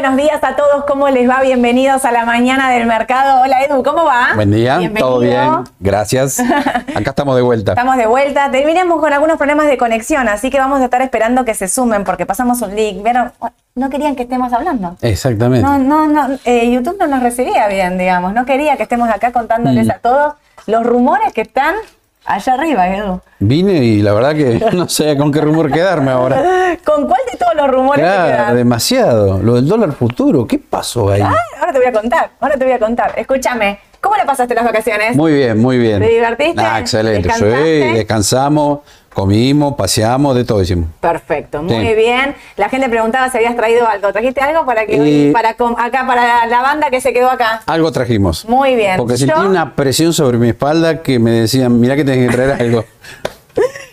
Buenos días a todos, ¿cómo les va? Bienvenidos a la mañana del mercado. Hola Edu, ¿cómo va? Buen día, Bienvenido. todo bien, gracias. Acá estamos de vuelta. Estamos de vuelta. Terminemos con algunos problemas de conexión, así que vamos a estar esperando que se sumen porque pasamos un link. ¿Vieron? No querían que estemos hablando. Exactamente. No, no, no. eh, YouTube no nos recibía bien, digamos. No quería que estemos acá contándoles Mm. a todos los rumores que están allá arriba, Edu. Vine y la verdad que no sé con qué rumor quedarme ahora. ¿Con cuál de todos los rumores Claro, demasiado. Lo del dólar futuro, ¿qué pasó ahí? Ah, ahora te voy a contar, ahora te voy a contar. Escúchame, ¿cómo le pasaste las vacaciones? Muy bien, muy bien. ¿Te divertiste? Ah, excelente. Sí, descansamos, comimos, paseamos, de todo hicimos. Perfecto, muy Sí. bien. La gente preguntaba si habías traído algo. ¿Trajiste algo para que Eh, para acá para la banda que se quedó acá? Algo trajimos. Muy bien. Porque Yo- sentí una presión sobre mi espalda que me decían, mirá que tenés que traer algo.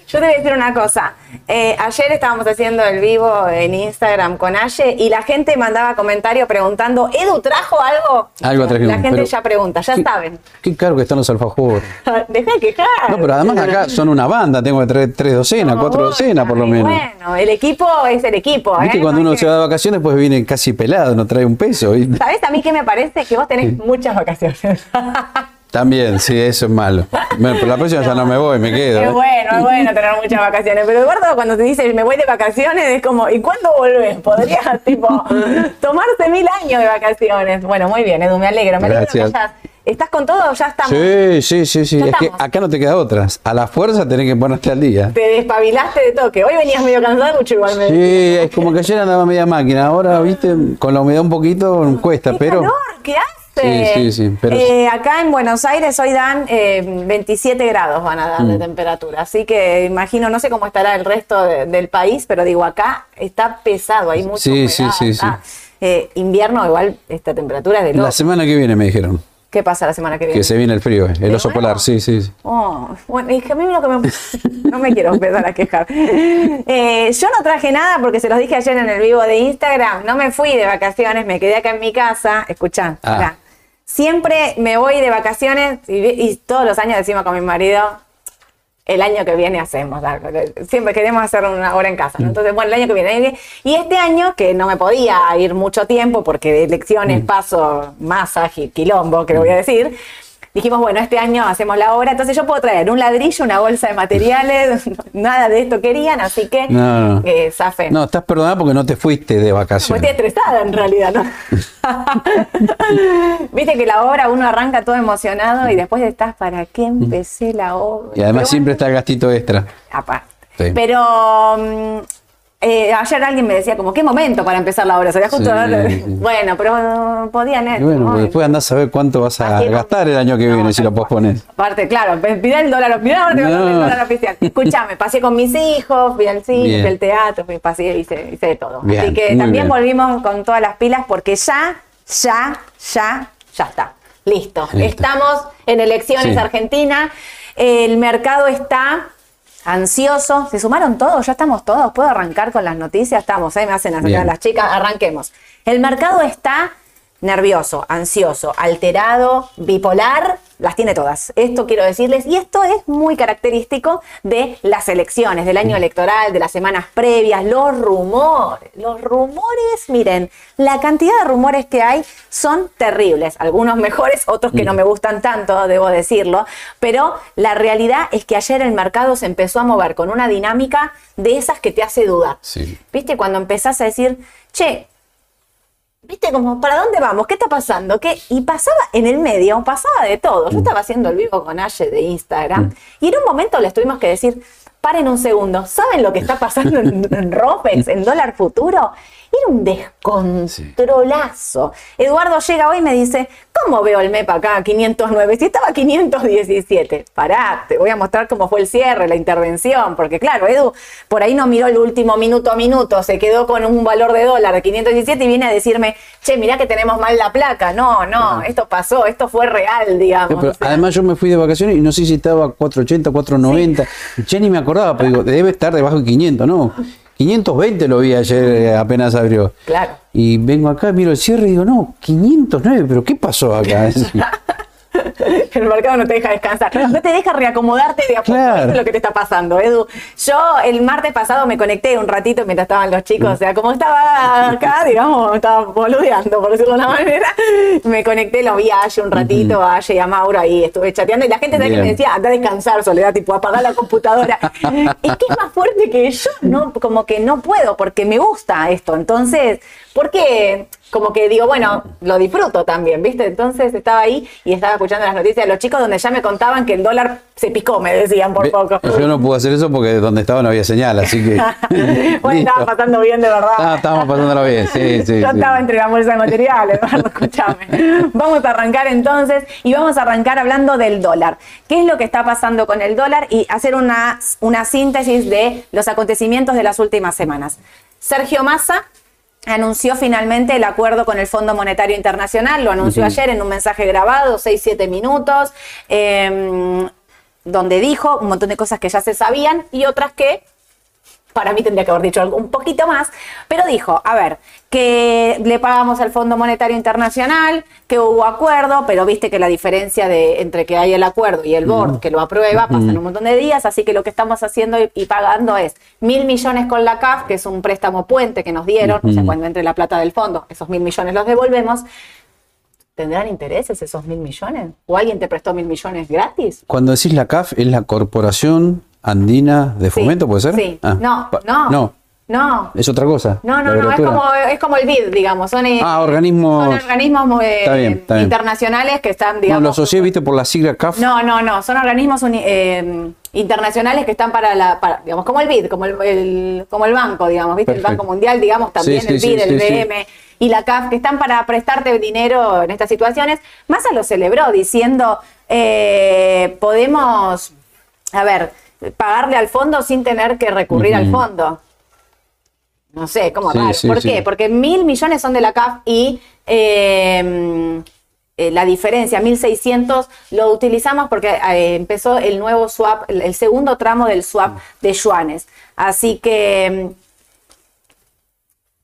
Yo te voy a decir una cosa. Eh, ayer estábamos haciendo el vivo en Instagram con Aye y la gente mandaba comentarios preguntando, ¿Edu trajo algo? Algo trajimos. La gente pero- ya pregunta, ya ¿Qué- saben. Qué caro que están los alfajores. Deja de quejar. No, pero además acá son una banda, tengo que traer tres docenas, cuatro docenas por lo menos. Bueno, el equipo es el equipo. Viste ¿eh? cuando No uno se va de vacaciones, pues viene casi pelado, no trae un peso. y- ¿Sabes a mí qué me parece? Que vos tenés muchas vacaciones. También, sí, eso es malo. Bueno, pero la próxima ya no me voy, me quedo. Es ¿eh? bueno, es bueno tener muchas vacaciones. Pero Eduardo, cuando te dice me voy de vacaciones, es como, ¿y cuándo volvés? Podrías, tipo, tomarse mil años de vacaciones. Bueno, muy bien, Edu, me alegro. Me alegro que Gracias. hayas- ¿Estás con todo ya estamos? Sí, sí, sí, sí. Es que acá no te queda otras. A la fuerza tenés que ponerte al día. Te despabilaste de toque. Hoy venías medio cansado, mucho igual me Sí, es como que ayer andaba media máquina. Ahora, viste, con la humedad un poquito cuesta, ¡Qué pero. calor que hace! Sí, sí, sí, pero- Eh, acá en Buenos Aires hoy dan eh, 27 grados van a dar Mm. de temperatura, así que imagino, no sé cómo estará el resto de- del país, pero digo, acá está pesado, hay mucha Sí, humedad, sí, sí, eh, invierno igual, esta temperatura es de loco. La semana que viene me dijeron ¿Qué pasa la semana que viene? que se viene el frío, eh, el ¿De oso nuevo? polar, sí, sí. sí. Oh, bueno, y que a mí lo que me... no me quiero empezar a quejar. Eh, yo no traje nada porque se los dije ayer en el vivo de Instagram. No me fui de vacaciones, me quedé acá en mi casa. Escuchá, Ah. Siempre me voy de vacaciones y, y todos los años decimos con mi marido, el año que viene hacemos algo. Siempre queremos hacer una hora en casa. ¿no? Entonces, bueno, el año que viene. Y este año, que no me podía ir mucho tiempo porque de elecciones paso más ágil, quilombo, que le voy a decir. Dijimos, bueno, este año hacemos la obra, entonces yo puedo traer un ladrillo, una bolsa de materiales, nada de esto querían, así que No, no. eh, zafé. No, estás perdonada porque no te fuiste de Pues estoy vacaciones. estresada en realidad, ¿no? Viste que la obra uno arranca todo emocionado y después estás, ¿para qué empecé la obra? Y además siempre está el gastito extra. Aparte. Sí. Pero mm, eh, ayer alguien me decía como, ¿qué momento para empezar la obra? Sería justo... Sí. Bueno, pero podían... Y bueno, pues después andás a ver cuánto vas a Así no- gastar el año que No, viene si lo pospones. Aparte, claro, pide el dólar, dar el No. dólar oficial. Escúchame, pasé con mis hijos, fui al cine, fui al teatro, fui, pasé, hice, hice de todo. Bien, Así que también bien. volvimos con todas las pilas porque ya, ya, ya, ya está. Listo. Listo. Estamos en elecciones Sí. Argentina. El mercado está ansioso. ¿Se sumaron todos? ¿Ya estamos todos? ¿Puedo arrancar con las noticias? Estamos, ¿eh? Me hacen las chicas. Arranquemos. El mercado está nervioso, ansioso, alterado, bipolar, las tiene todas. Esto quiero decirles, y esto es muy característico de las elecciones, del año electoral, de las semanas previas, los rumores, los rumores, miren, la cantidad de rumores que hay son terribles, algunos mejores, otros que no me gustan tanto, debo decirlo, pero la realidad es que ayer el mercado se empezó a mover con una dinámica de esas que te hace dudar. Sí. ¿Viste? Cuando empezás a decir, che, ¿Viste como, ¿para dónde vamos? ¿Qué está pasando? ¿Qué? Y pasaba en el medio, pasaba de todo. Yo estaba haciendo el vivo con Aye de Instagram y en un momento les tuvimos que decir, paren un segundo, ¿saben lo que está pasando en, en Ropex, en dólar futuro? Era un descontrolazo. Eduardo llega hoy y me dice, ¿cómo veo el MEP acá 509? Si estaba 517. Pará, te voy a mostrar cómo fue el cierre, la intervención, porque claro, Edu por ahí no miró el último minuto a minuto, se quedó con un valor de dólar de 517 y viene a decirme, che, mirá que tenemos mal la placa. No, no, esto pasó, esto fue real, digamos. Pero además yo me fui de vacaciones y no sé si estaba 480, 490. Ya ni me acordaba, pero digo, debe estar debajo de 500, ¿no? 520 lo vi ayer eh, apenas abrió. Claro. Y vengo acá, miro el cierre y digo, no, 509, pero ¿qué pasó acá? El mercado no te deja descansar. No te deja reacomodarte de a poco. Claro. Eso es lo que te está pasando, Edu. Yo el martes pasado me conecté un ratito mientras estaban los chicos. O sea, como estaba acá, digamos, estaba boludeando, por decirlo de una manera. Me conecté, lo vi a Aye un ratito, a Aye y a Mauro ahí estuve chateando. Y la gente ¿sabes que me decía, anda a descansar, Soledad, tipo, apagar la computadora. es que es más fuerte que yo, no, como que no puedo, porque me gusta esto. Entonces, porque como que digo, bueno, lo disfruto también, ¿viste? Entonces estaba ahí y estaba escuchando las noticias de los chicos donde ya me contaban que el dólar se picó, me decían por Ve- poco. Yo no pude hacer eso porque donde estaba no había señal, así que. bueno, estaba pasando bien de verdad. Ah, estábamos pasándolo bien, sí, sí. Yo sí. estaba entre la bolsa de materiales, Eduardo, escúchame. Vamos a arrancar entonces y vamos a arrancar hablando del dólar. ¿Qué es lo que está pasando con el dólar? Y hacer una, una síntesis de los acontecimientos de las últimas semanas. Sergio Massa anunció finalmente el acuerdo con el Fondo Monetario Internacional, lo anunció ayer en un mensaje grabado, 6-7 minutos, eh, donde dijo un montón de cosas que ya se sabían y otras que para mí tendría que haber dicho un poquito más, pero dijo, a ver, que le pagamos al Fondo Monetario Internacional, que hubo acuerdo, pero viste que la diferencia de entre que hay el acuerdo y el board que lo aprueba pasan un montón de días, así que lo que estamos haciendo y, y pagando es mil millones con la CAF, que es un préstamo puente que nos dieron, o sea, cuando entre la plata del fondo, esos mil millones los devolvemos. ¿Tendrán intereses esos mil millones? ¿O alguien te prestó mil millones gratis? Cuando decís la CAF, ¿es la Corporación Andina de Sí, Fomento, puede ser? Sí. Ah, no, No, no. es otra cosa. No, no, no, es como, es como el BID, digamos. Son, eh, Ah, organismos- son organismos eh, Está bien, está bien. internacionales que están, No, digamos. lo asocié, viste, por la sigla CAF. No, no, no, son organismos eh, internacionales que están para la, para, digamos, como el BID, como el, el- como el banco, digamos, ¿viste? Perfecto. El Banco Mundial, digamos, también Sí, el sí, BID, el sí. BM y la CAF, que están para prestarte dinero en estas situaciones. Massa lo celebró diciendo, eh, podemos, a ver, pagarle al fondo sin tener que recurrir al fondo. No sé, como Sí, raro. sí, ¿Por sí. qué? Porque mil millones son de la CAF y eh, eh, la diferencia, 1.600, lo utilizamos porque eh, empezó el nuevo swap, el, el segundo tramo del swap de yuanes. Así que mm,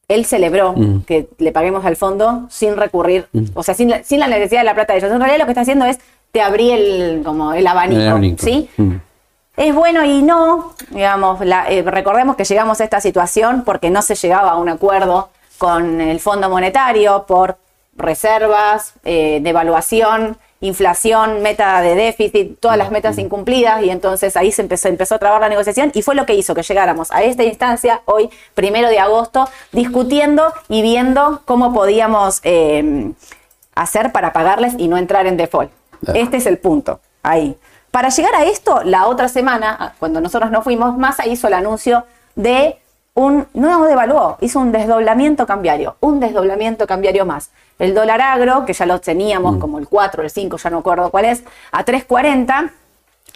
él celebró Mm. que le paguemos al fondo sin recurrir, o sea, sin, la- sin la necesidad de la plata de ellos. En realidad lo que está haciendo es te abrí el, como el abanico, El abanico. ¿sí? Mm. Es bueno y no, digamos, la- eh, recordemos que llegamos a esta situación porque no se llegaba a un acuerdo con el Fondo Monetario por reservas, eh, devaluación, inflación, meta de déficit, todas las metas incumplidas y entonces ahí se empezó, empezó a trabar la negociación y fue lo que hizo que llegáramos a esta instancia hoy, primero de agosto, discutiendo y viendo cómo podíamos eh, hacer para pagarles y no entrar en default. Este es el punto, ahí. Para llegar a esto, la otra semana, cuando nosotros no fuimos, Massa hizo el anuncio de un, no devaluó, hizo un desdoblamiento cambiario, un desdoblamiento cambiario más. El dólar agro, que ya lo teníamos como el 4, el 5, ya no acuerdo cuál es, a 3.40,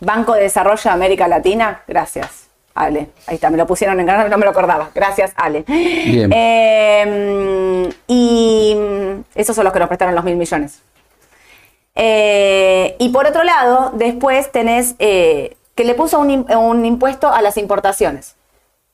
Banco de Desarrollo de América Latina, gracias. Ale, ahí está, me lo pusieron en canal, no me lo acordaba. Gracias, Ale. Bien. Eh, y mm, esos son los que nos prestaron los mil millones. Eh, y por otro lado, después tenés eh, que le puso un, im- un impuesto a las importaciones.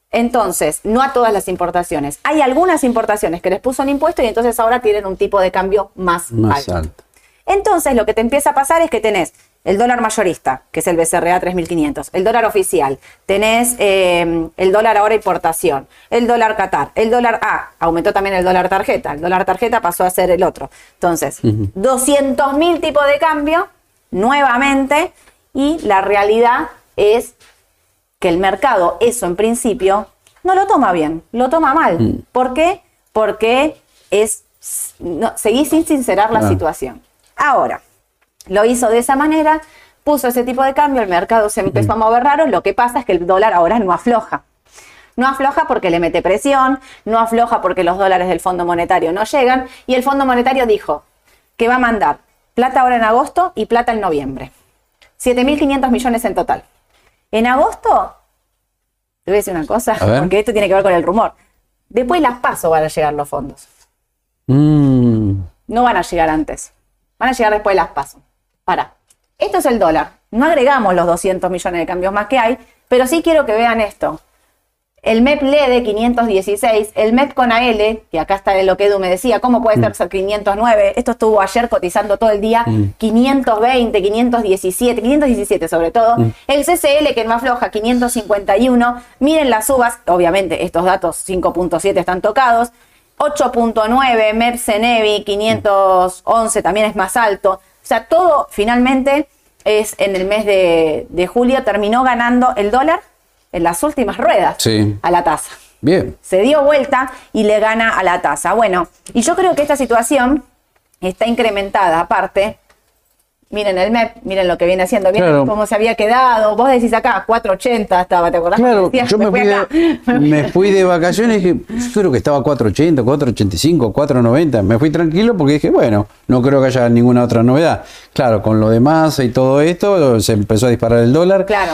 Entonces, no a todas las importaciones. Hay algunas importaciones que les puso un impuesto y entonces ahora tienen un tipo de cambio más, Más alto. alto. Entonces, lo que te empieza a pasar es que tenés el dólar mayorista, que es el BCRA 3500, el dólar oficial, tenés eh, el dólar ahora importación, el dólar Qatar, el dólar A, aumentó también el dólar tarjeta, el dólar tarjeta pasó a ser el otro. Entonces, 200 mil tipos de cambio nuevamente y la realidad es que el mercado eso en principio no lo toma bien, lo toma mal. ¿Por qué? Porque es no, seguís sin sincerar la Ah. situación. Ahora, lo hizo de esa manera, puso ese tipo de cambio, el mercado se empezó a mover raro, lo que pasa es que el dólar ahora no afloja. No afloja porque le mete presión, no afloja porque los dólares del Fondo Monetario no llegan y el Fondo Monetario dijo que va a mandar plata ahora en agosto y plata en noviembre. 7.500 millones en total. En agosto, te voy a decir una cosa, porque esto tiene que ver con el rumor. Después las paso van a llegar los fondos. Mm, No van a llegar antes. Van a llegar después de las paso. Para. Esto es el dólar. No agregamos los 200 millones de cambios más que hay, pero sí quiero que vean esto. el MEP LEDE 516, el MEP con AL, que acá está lo que Edu me decía, ¿cómo puede Mm. ser 509? Esto estuvo ayer cotizando todo el día, 520, 517, 517 sobre todo. Mm. El CCL, que es más floja, 551. Miren las uvas, obviamente estos datos 5.7 están tocados. 8.9, MEP Cenevi 511 también es más alto. O sea, todo finalmente es en el mes de, de julio terminó ganando el dólar en las últimas ruedas Sí. a la tasa. Bien. Se dio vuelta y le gana a la tasa. Bueno, y yo creo que esta situación está incrementada aparte. Miren el MEP, miren lo que viene haciendo, miren Claro. cómo se había quedado. Vos decís acá, 4.80 estaba, ¿te acordás? Claro, Decías, yo me fui, de, me fui de vacaciones y dije, yo creo que estaba 480, 485, 490. Me fui tranquilo porque dije, bueno, no creo que haya ninguna otra novedad. Claro, con lo demás y todo esto, se empezó a disparar el dólar. Claro.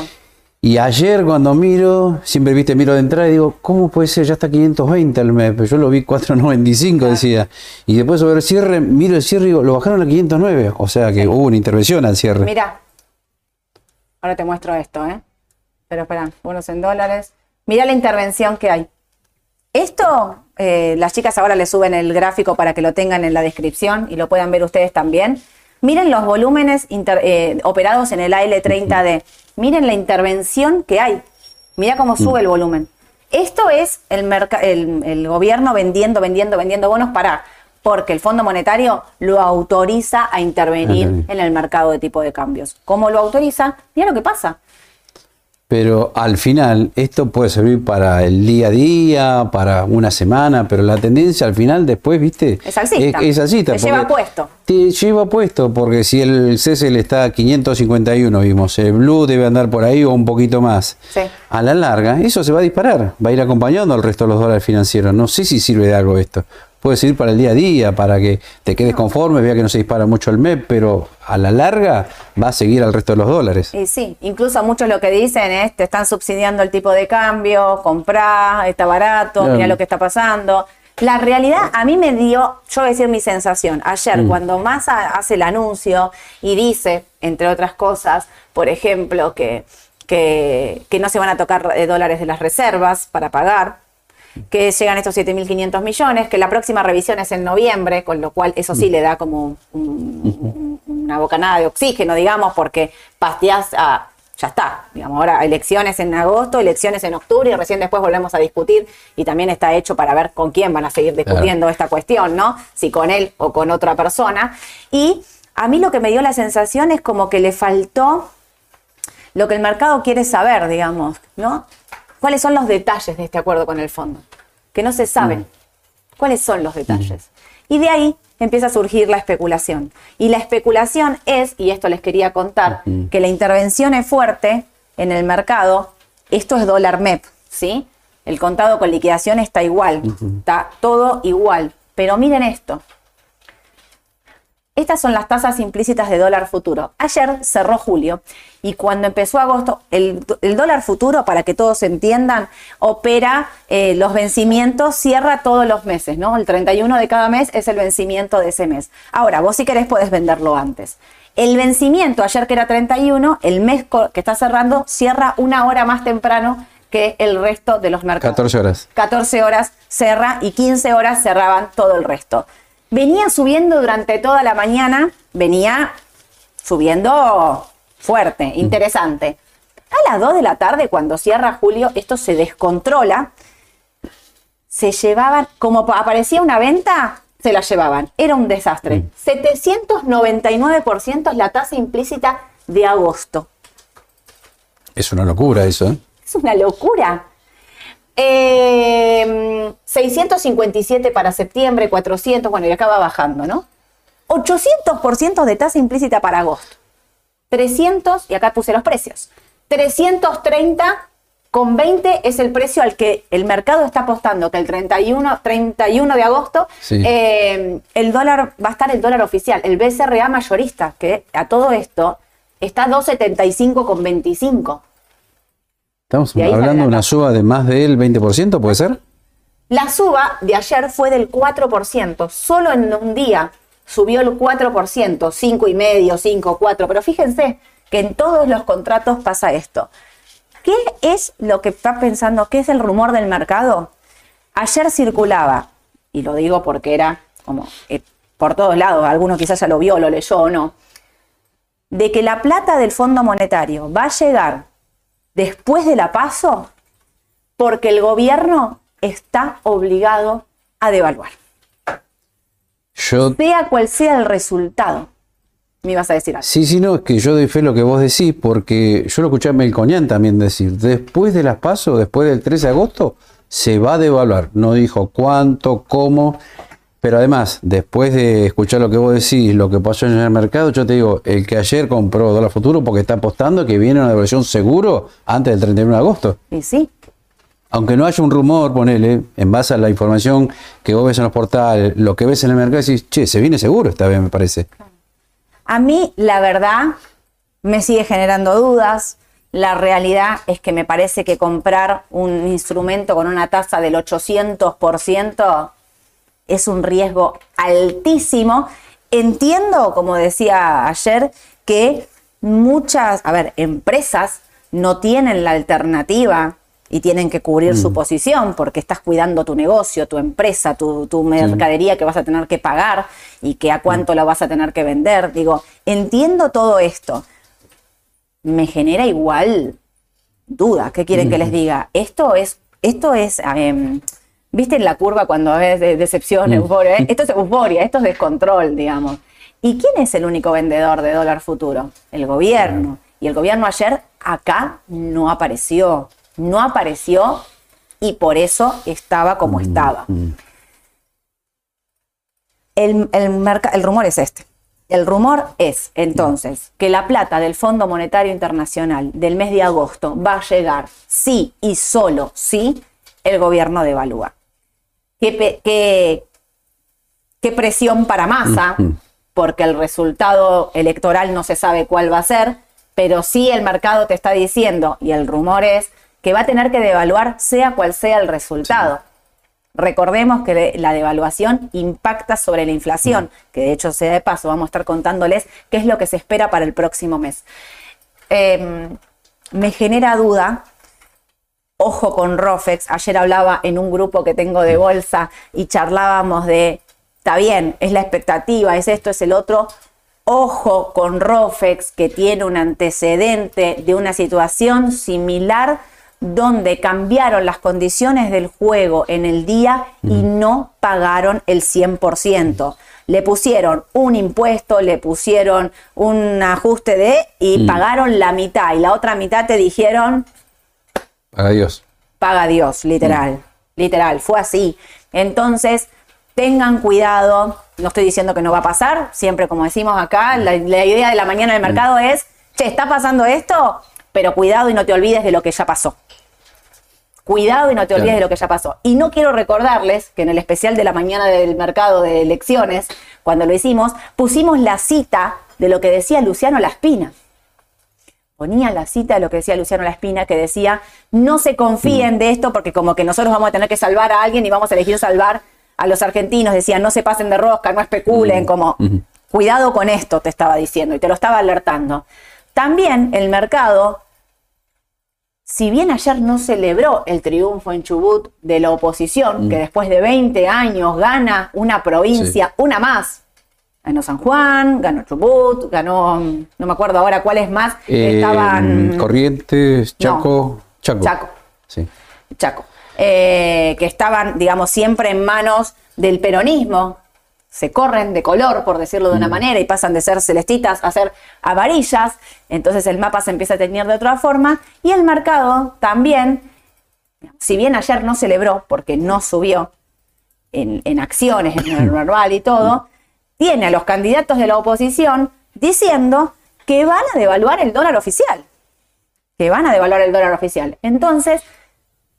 Y ayer cuando miro, siempre viste, miro de entrada y digo, ¿cómo puede ser? Ya está 520 al mes, pero yo lo vi 495 decía. Y después sobre el cierre, miro el cierre y digo, lo bajaron a 509. O sea que hubo una intervención al cierre. Mira. Ahora te muestro esto, ¿eh? Pero espera, bonos en dólares. Mira la intervención que hay. Esto, eh, las chicas ahora le suben el gráfico para que lo tengan en la descripción y lo puedan ver ustedes también. Miren los volúmenes inter- eh, operados en el AL30D. Miren la intervención que hay. Mira cómo sube el volumen. Esto es el, el, el gobierno vendiendo, vendiendo, vendiendo bonos para porque el Fondo Monetario lo autoriza a intervenir Intervenir. en el mercado de tipo de cambios. ¿Cómo lo autoriza? Mira lo que pasa. Pero al final, esto puede servir para el día a día, para una semana, pero la tendencia al final, después, ¿viste? Es alcista. Es, es alcista, Te lleva puesto. Te lleva puesto, porque si el CCL está a 551, vimos, el Blue debe andar por ahí o un poquito más. Sí. A la larga, eso se va a disparar, va a ir acompañando al resto de los dólares financieros. No sé si sirve de algo esto. Puede servir para el día a día, para que te quedes conforme, vea que no se dispara mucho el MEP, pero a la larga va a seguir al resto de los dólares. Y sí, incluso muchos lo que dicen es, te están subsidiando el tipo de cambio, comprá, está barato, mira lo que está pasando. La realidad a mí me dio, yo voy a decir mi sensación, ayer cuando Massa hace el anuncio y dice, entre otras cosas, por ejemplo, que, que, que no se van a tocar eh, dólares de las reservas para pagar, que llegan estos 7.500 millones, que la próxima revisión es en noviembre, con lo cual eso sí le da como un- una bocanada de oxígeno, digamos, porque pasteás a, ya está, digamos, ahora elecciones en agosto, elecciones en octubre y recién después volvemos a discutir y también está hecho para ver con quién van a seguir discutiendo esta cuestión, ¿no? Si con él o con otra persona. Y a mí lo que me dio la sensación es como que le faltó lo que el mercado quiere saber, digamos, ¿no? ¿Cuáles son los detalles de este acuerdo con el fondo? Que no se saben. ¿Cuáles son los detalles? Y de ahí empieza a surgir la especulación. Y la especulación es, y esto les quería contar, que la intervención es fuerte en el mercado. Esto es dólar MEP, ¿sí? El contado con liquidación está igual, está todo igual. Pero miren esto, estas son las tasas implícitas de dólar futuro. Ayer cerró julio y cuando empezó agosto, el, el dólar futuro, para que todos entiendan, opera eh, los vencimientos, cierra todos los meses, ¿no? El 31 de cada mes es el vencimiento de ese mes. Ahora, vos si querés podés venderlo antes. El vencimiento, ayer que era 31, el mes que está cerrando, cierra una hora más temprano que el resto de los mercados. 14 horas. 14 horas cerra y 15 horas cerraban todo el resto. Venía subiendo durante toda la mañana, venía subiendo fuerte, interesante. A las 2 de la tarde, cuando cierra julio, esto se descontrola. Se llevaban, como pa- aparecía una venta, se la llevaban. Era un desastre. 799% es la tasa implícita de agosto. Es una locura eso, ¿eh? Es una locura. Eh, 657 para septiembre, 400, bueno, y acá va bajando, ¿no? 800% de tasa implícita para agosto. 300, y acá puse los precios. 330 con 20 es el precio al que el mercado está apostando, que el 31, 31 de agosto Sí. eh, el dólar va a estar el dólar oficial, el BCRA mayorista, que a todo esto está 275 con 25. Estamos Y hablando la de una suba de más del 20%, ¿puede ser? La suba de ayer fue del 4%, solo en un día subió el 4%, 5,5, 5, 4, pero fíjense que en todos los contratos pasa esto. ¿Qué es lo que está pensando? ¿Qué es el rumor del mercado? Ayer circulaba, y lo digo porque era como eh, por todos lados, alguno quizás ya lo vio, lo leyó o no, de que la plata del Fondo Monetario va a llegar después de la paso porque el gobierno está obligado a devaluar. Yo, Sea cual sea el resultado. Me ibas a decir algo. sí, sí, no, es que yo doy fe lo que vos decís, porque yo lo escuché a Melconian también decir, después de las pasos, después del 13 de agosto, se va a devaluar. No dijo cuánto, cómo, pero además, después de escuchar lo que vos decís, lo que pasó en el mercado, yo te digo, el que ayer compró dólar futuro porque está apostando que viene una devaluación seguro antes del 31 de agosto. Y sí, Aunque no haya un rumor, ponele, en base a la información que vos ves en los portales, lo que ves en el mercado, decís, che, se viene seguro esta vez, me parece. A mí, la verdad, me sigue generando dudas. La realidad es que me parece que comprar un instrumento con una tasa del 800% es un riesgo altísimo. Entiendo, como decía ayer, que muchas, a ver, empresas no tienen la alternativa y tienen que cubrir su posición porque estás cuidando tu negocio, tu empresa, tu, tu mercadería que vas a tener que pagar y que a cuánto la vas a tener que vender. Digo, entiendo todo esto. Me genera igual duda. ¿Qué quieren que les diga? Esto es, esto es, em, viste en la curva cuando ves de- decepción, euforia. ¿eh? Esto es euforia, esto es descontrol, digamos. ¿Y quién es el único vendedor de dólar futuro? El gobierno. Y el gobierno ayer acá no apareció. No apareció y por eso estaba como estaba. El, el el rumor es este. El rumor es, entonces, que la plata del Fondo Monetario Internacional del mes de agosto va a llegar sí y solo si el gobierno devalúa. ¿Qué, pe- qué- qué presión para masa? Porque el resultado electoral no se sabe cuál va a ser, pero sí el mercado te está diciendo, y el rumor es, que va a tener que devaluar sea cual sea el resultado. Recordemos que la devaluación impacta sobre la inflación, que de hecho sea de paso, vamos a estar contándoles qué es lo que se espera para el próximo mes. Eh, me genera duda, ojo con Rofex, ayer hablaba en un grupo que tengo de bolsa y charlábamos de, está bien, es la expectativa, es esto, es el otro. Ojo con Rofex, que tiene un antecedente de una situación similar donde cambiaron las condiciones del juego en el día y no pagaron el 100%. Le pusieron un impuesto, le pusieron un ajuste de y pagaron la mitad y la otra mitad te dijeron Adiós. paga Dios, literal, literal, fue así. Entonces, tengan cuidado, no estoy diciendo que no va a pasar, siempre como decimos acá, la, la idea de la mañana del mercado es, che, está pasando esto, pero cuidado y no te olvides de lo que ya pasó. Cuidado y no te olvides Claro. de lo que ya pasó. Y no quiero recordarles que en el especial de la mañana del mercado de elecciones, cuando lo hicimos, pusimos la cita de lo que decía Luciano Laspina ponía la cita de lo que decía Luciano Laspina, que decía, no se confíen de esto porque como que nosotros vamos a tener que salvar a alguien y vamos a elegir salvar a los argentinos. Decía, no se pasen de rosca, no especulen, como, cuidado con esto, te estaba diciendo y te lo estaba alertando. También el mercado, si bien ayer no celebró el triunfo en Chubut de la oposición, que después de 20 años gana una provincia, una más, Ganó San Juan, ganó Chubut, ganó, no me acuerdo ahora cuáles más Eh, estaban. Corrientes, Chaco. Chaco. Chaco. Sí. Chaco, eh, que estaban, digamos, siempre en manos del peronismo. Se corren de color, por decirlo de una manera, y pasan de ser celestitas a ser amarillas. Entonces el mapa se empieza a teñir de otra forma. Y el mercado también, si bien ayer no celebró, porque no subió en, en acciones, en el normal y todo, tiene a los candidatos de la oposición diciendo que van a devaluar el dólar oficial. Que van a devaluar el dólar oficial. Entonces,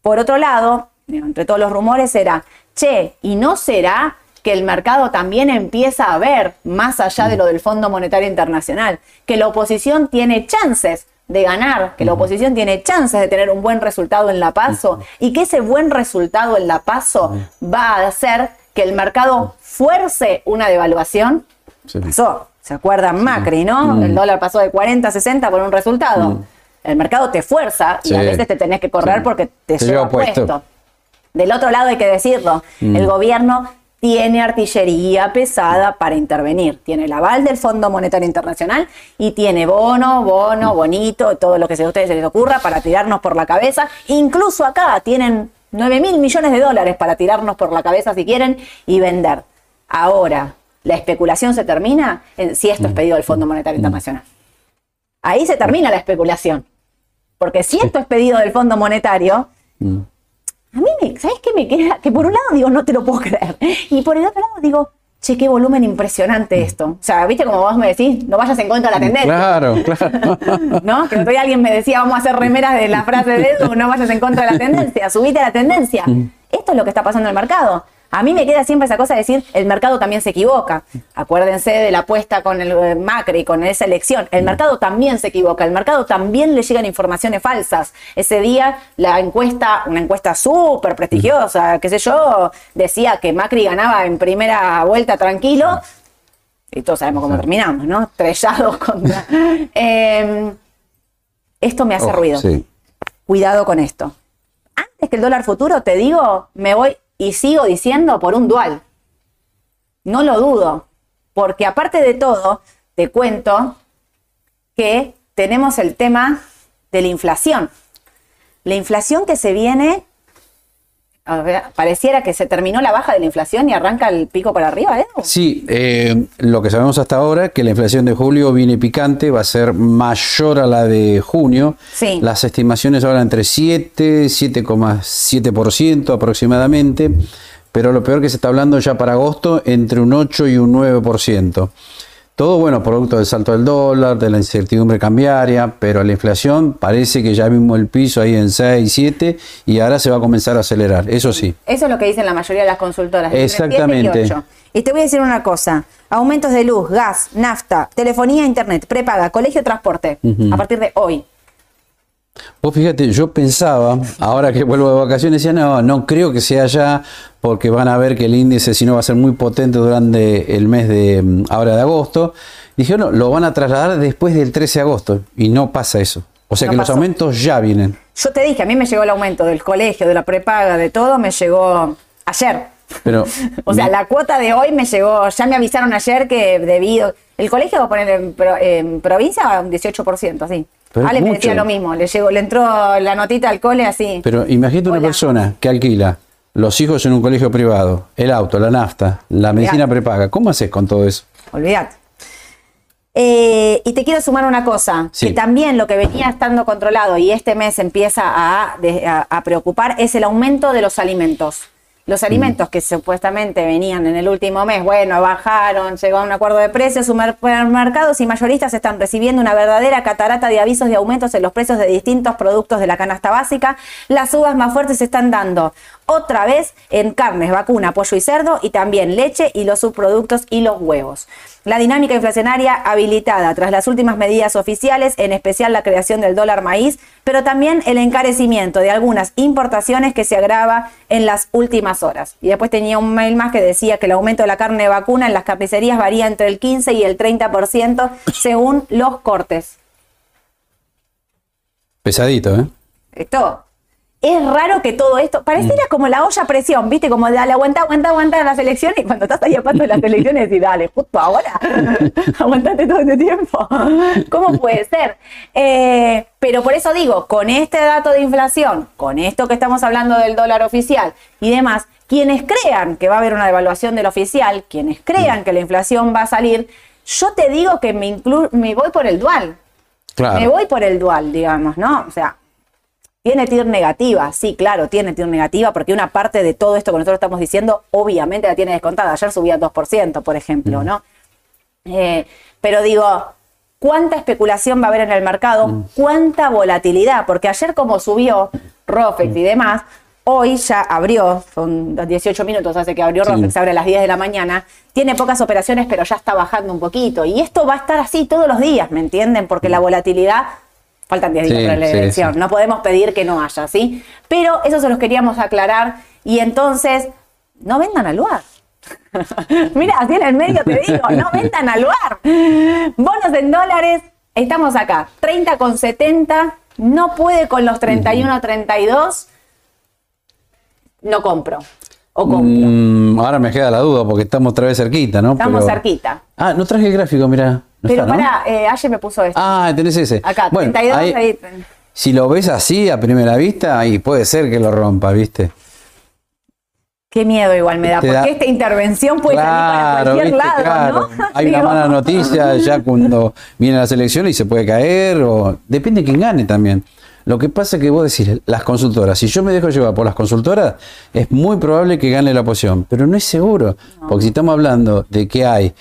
por otro lado, entre todos los rumores era, che, ¿y no será que el mercado también empieza a ver, más allá de lo del Fondo Monetario Internacional, que la oposición tiene chances de ganar, que la oposición tiene chances de tener un buen resultado en la paso y que ese buen resultado en la paso va a hacer que el mercado fuerce una devaluación? Sí. Pasó, ¿se acuerdan? Macri, ¿no? El dólar pasó de 40 a 60 por un resultado. el mercado te fuerza y a veces te tenés que correr porque te, Te lleva puesto. puesto. Del otro lado hay que decirlo, Mm. el gobierno tiene artillería pesada para intervenir. Tiene el aval del Fondo Monetario Internacional y tiene bono, Mm. bono, bonito, todo lo que a ustedes se les ocurra para tirarnos por la cabeza. Incluso acá tienen 9 mil millones de dólares para tirarnos por la cabeza si quieren y vender. Ahora, la especulación se termina en- si Mm. esto es pedido del Fondo Monetario Internacional. Ahí se termina la especulación. Porque si esto es pedido del Fondo Monetario, Mm. a mí, me, ¿sabes qué me queda? Que por un lado digo, no te lo puedo creer. Y por el otro lado digo, che, qué volumen impresionante esto. O sea, viste como vos me decís, no vayas en contra de la tendencia. Claro, claro. ¿No? Que otro día alguien me decía, vamos a hacer remeras de la frase de Edu, no vayas en contra de la tendencia, subite a la tendencia. Esto es lo que está pasando en el mercado. A mí me queda siempre esa cosa de decir, el mercado también se equivoca. Acuérdense de la apuesta con el eh, Macri, con esa elección. El mercado también se equivoca, el mercado también le llegan informaciones falsas. Ese día la encuesta, una encuesta súper prestigiosa, qué sé yo, decía que Macri ganaba en primera vuelta tranquilo. Y todos sabemos cómo terminamos, ¿no? Estrellados contra... Eh, esto me hace Ojo, ruido sí. cuidado con esto. Antes que el dólar futuro, te digo, me voy y sigo diciendo por un dual. No lo dudo, porque aparte de todo, te cuento que tenemos el tema de la inflación. La inflación que se viene, pareciera que se terminó la baja de la inflación y arranca el pico para arriba, ¿eh? Sí, eh, lo que sabemos hasta ahora es que la inflación de julio viene picante, va a ser mayor a la de junio. Sí. Las estimaciones hablan entre 7, 7,7% aproximadamente, pero lo peor que se está hablando ya para agosto entre un 8 y un 9%. Todo bueno, producto del salto del dólar, de la incertidumbre cambiaria, pero la inflación parece que ya vimos el piso ahí en 6, 7 y ahora se va a comenzar a acelerar, eso sí. Eso es lo que dicen la mayoría de las consultoras. Exactamente. 7 y 8. Y te voy a decir una cosa. Aumentos de luz, gas, nafta, telefonía, internet, prepaga, colegio, transporte. A partir de hoy. Vos fíjate, yo pensaba, ahora que vuelvo de vacaciones, decía, no, no creo que sea ya, porque van a ver que el índice, si no, va a ser muy potente durante el mes de mm, ahora de agosto. Dije, no, lo van a trasladar después del 13 de agosto, y no pasa eso. O sea No que pasó. los aumentos ya vienen. Yo te dije, a mí me llegó el aumento del colegio, de la prepaga, de todo, me llegó ayer. Pero, O sea, la cuota de hoy me llegó, ya me avisaron ayer que debido... El colegio va a poner en, pro- en provincia un 18%, así. Pero Ale me decía lo mismo, le llegó, le entró la notita al cole así. pero imagínate una Hola. persona que alquila los hijos en un colegio privado, el auto, la nafta, la medicina prepaga. ¿Cómo haces con todo eso? Olvídate. Eh, y te quiero sumar una cosa, Sí. que también lo que venía estando controlado y este mes empieza a, de- a- a preocupar es el aumento de los alimentos. Los alimentos que supuestamente venían en el último mes, bueno, bajaron, llegó a un acuerdo de precios, supermercados y mayoristas están recibiendo una verdadera catarata de avisos de aumentos en los precios de distintos productos de la canasta básica. Las subas más fuertes se están dando otra vez en carnes, vacuna, pollo y cerdo y también leche y los subproductos y los huevos. La dinámica inflacionaria habilitada tras las últimas medidas oficiales, en especial la creación del dólar maíz, pero también el encarecimiento de algunas importaciones que se agrava en las últimas horas. Y después tenía un mail más que decía que el aumento de la carne vacuna en las carnicerías varía entre el 15 y el 30% según los cortes. Pesadito, ¿eh? Esto es raro que todo esto pareciera como la olla a presión, ¿viste? Como dale, aguanta, aguanta, aguanta las elecciones y cuando estás ahí a paso de las elecciones decís, dale, justo ahora, aguantate todo este tiempo. ¿Cómo puede ser? Eh, pero por eso digo, con este dato de inflación, con esto que estamos hablando del dólar oficial y demás, quienes crean que va a haber una devaluación del oficial, quienes crean que la inflación va a salir, yo te digo que me, inclu- me voy por el dual. Claro. Me voy por el dual, digamos, ¿no? O sea, tiene TIR negativa, sí, claro, tiene TIR negativa, porque una parte de todo esto que nosotros estamos diciendo, obviamente la tiene descontada. Ayer subía 2%, por ejemplo, ¿no? Eh, pero digo, ¿cuánta especulación va a haber en el mercado? ¿Cuánta volatilidad? Porque ayer como subió Rofex y demás, hoy ya abrió, son 18 minutos hace que abrió Sí. Rofex, abre a las 10 de la mañana, tiene pocas operaciones, pero ya está bajando un poquito. Y esto va a estar así todos los días, ¿me entienden? Porque la volatilidad, faltan 10 días Sí, para la elección, sí. no podemos pedir que no haya, ¿sí? Pero eso se los queríamos aclarar y entonces, no vendan al lugar. Mira, así en el medio te digo, no vendan al lugar. Bonos en dólares, estamos acá, 30 con 70 no puede con los 31 32, no compro. O compro. Mm, ahora me queda la duda porque estamos otra vez cerquita, ¿no? Estamos Pero- cerquita. Ah, no traje el gráfico, mira. No Pero está, ¿no? para, eh, ayer me puso esto. Ah, tenés ese. Acá, Bueno, 32 ahí- ahí. Si lo ves así a primera vista, y puede ser que lo rompa, ¿viste? Qué miedo igual me da, porque da- esta intervención puede salir para cualquier ¿viste? lado, Claro. ¿no? Hay una mala noticia ya cuando viene la selección y se puede caer, o depende de quién gane también. Lo que pasa es que vos decís, las consultoras, si yo me dejo llevar por las consultoras, es muy probable que gane la oposición, pero no es seguro, porque si estamos hablando de que hay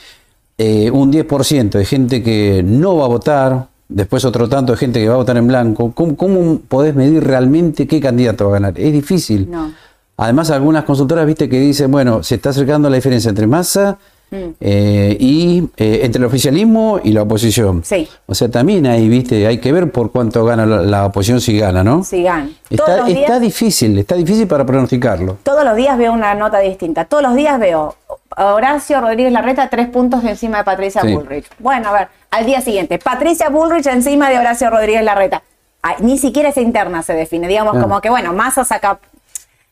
eh, un 10% de gente que no va a votar, después otro tanto de gente que va a votar en blanco, ¿cómo, cómo podés medir realmente qué candidato va a ganar? Es difícil. No. Además, algunas consultoras, viste, que dicen, bueno, se está acercando la diferencia entre masa Mm. eh, y eh, entre el oficialismo y la oposición. Sí. O sea, también ahí, viste, hay que ver por cuánto gana la, la oposición si gana, ¿no? Sigan. Todos Está, los días- está difícil, está difícil para pronosticarlo. todos los días veo una nota distinta. Todos los días veo a Horacio Rodríguez Larreta tres puntos encima de Patricia Sí. Bullrich. Bueno, a ver, al día siguiente, Patricia Bullrich encima de Horacio Rodríguez Larreta. Ay, ni siquiera esa interna se define. Digamos Ah. como que, bueno, Massa saca.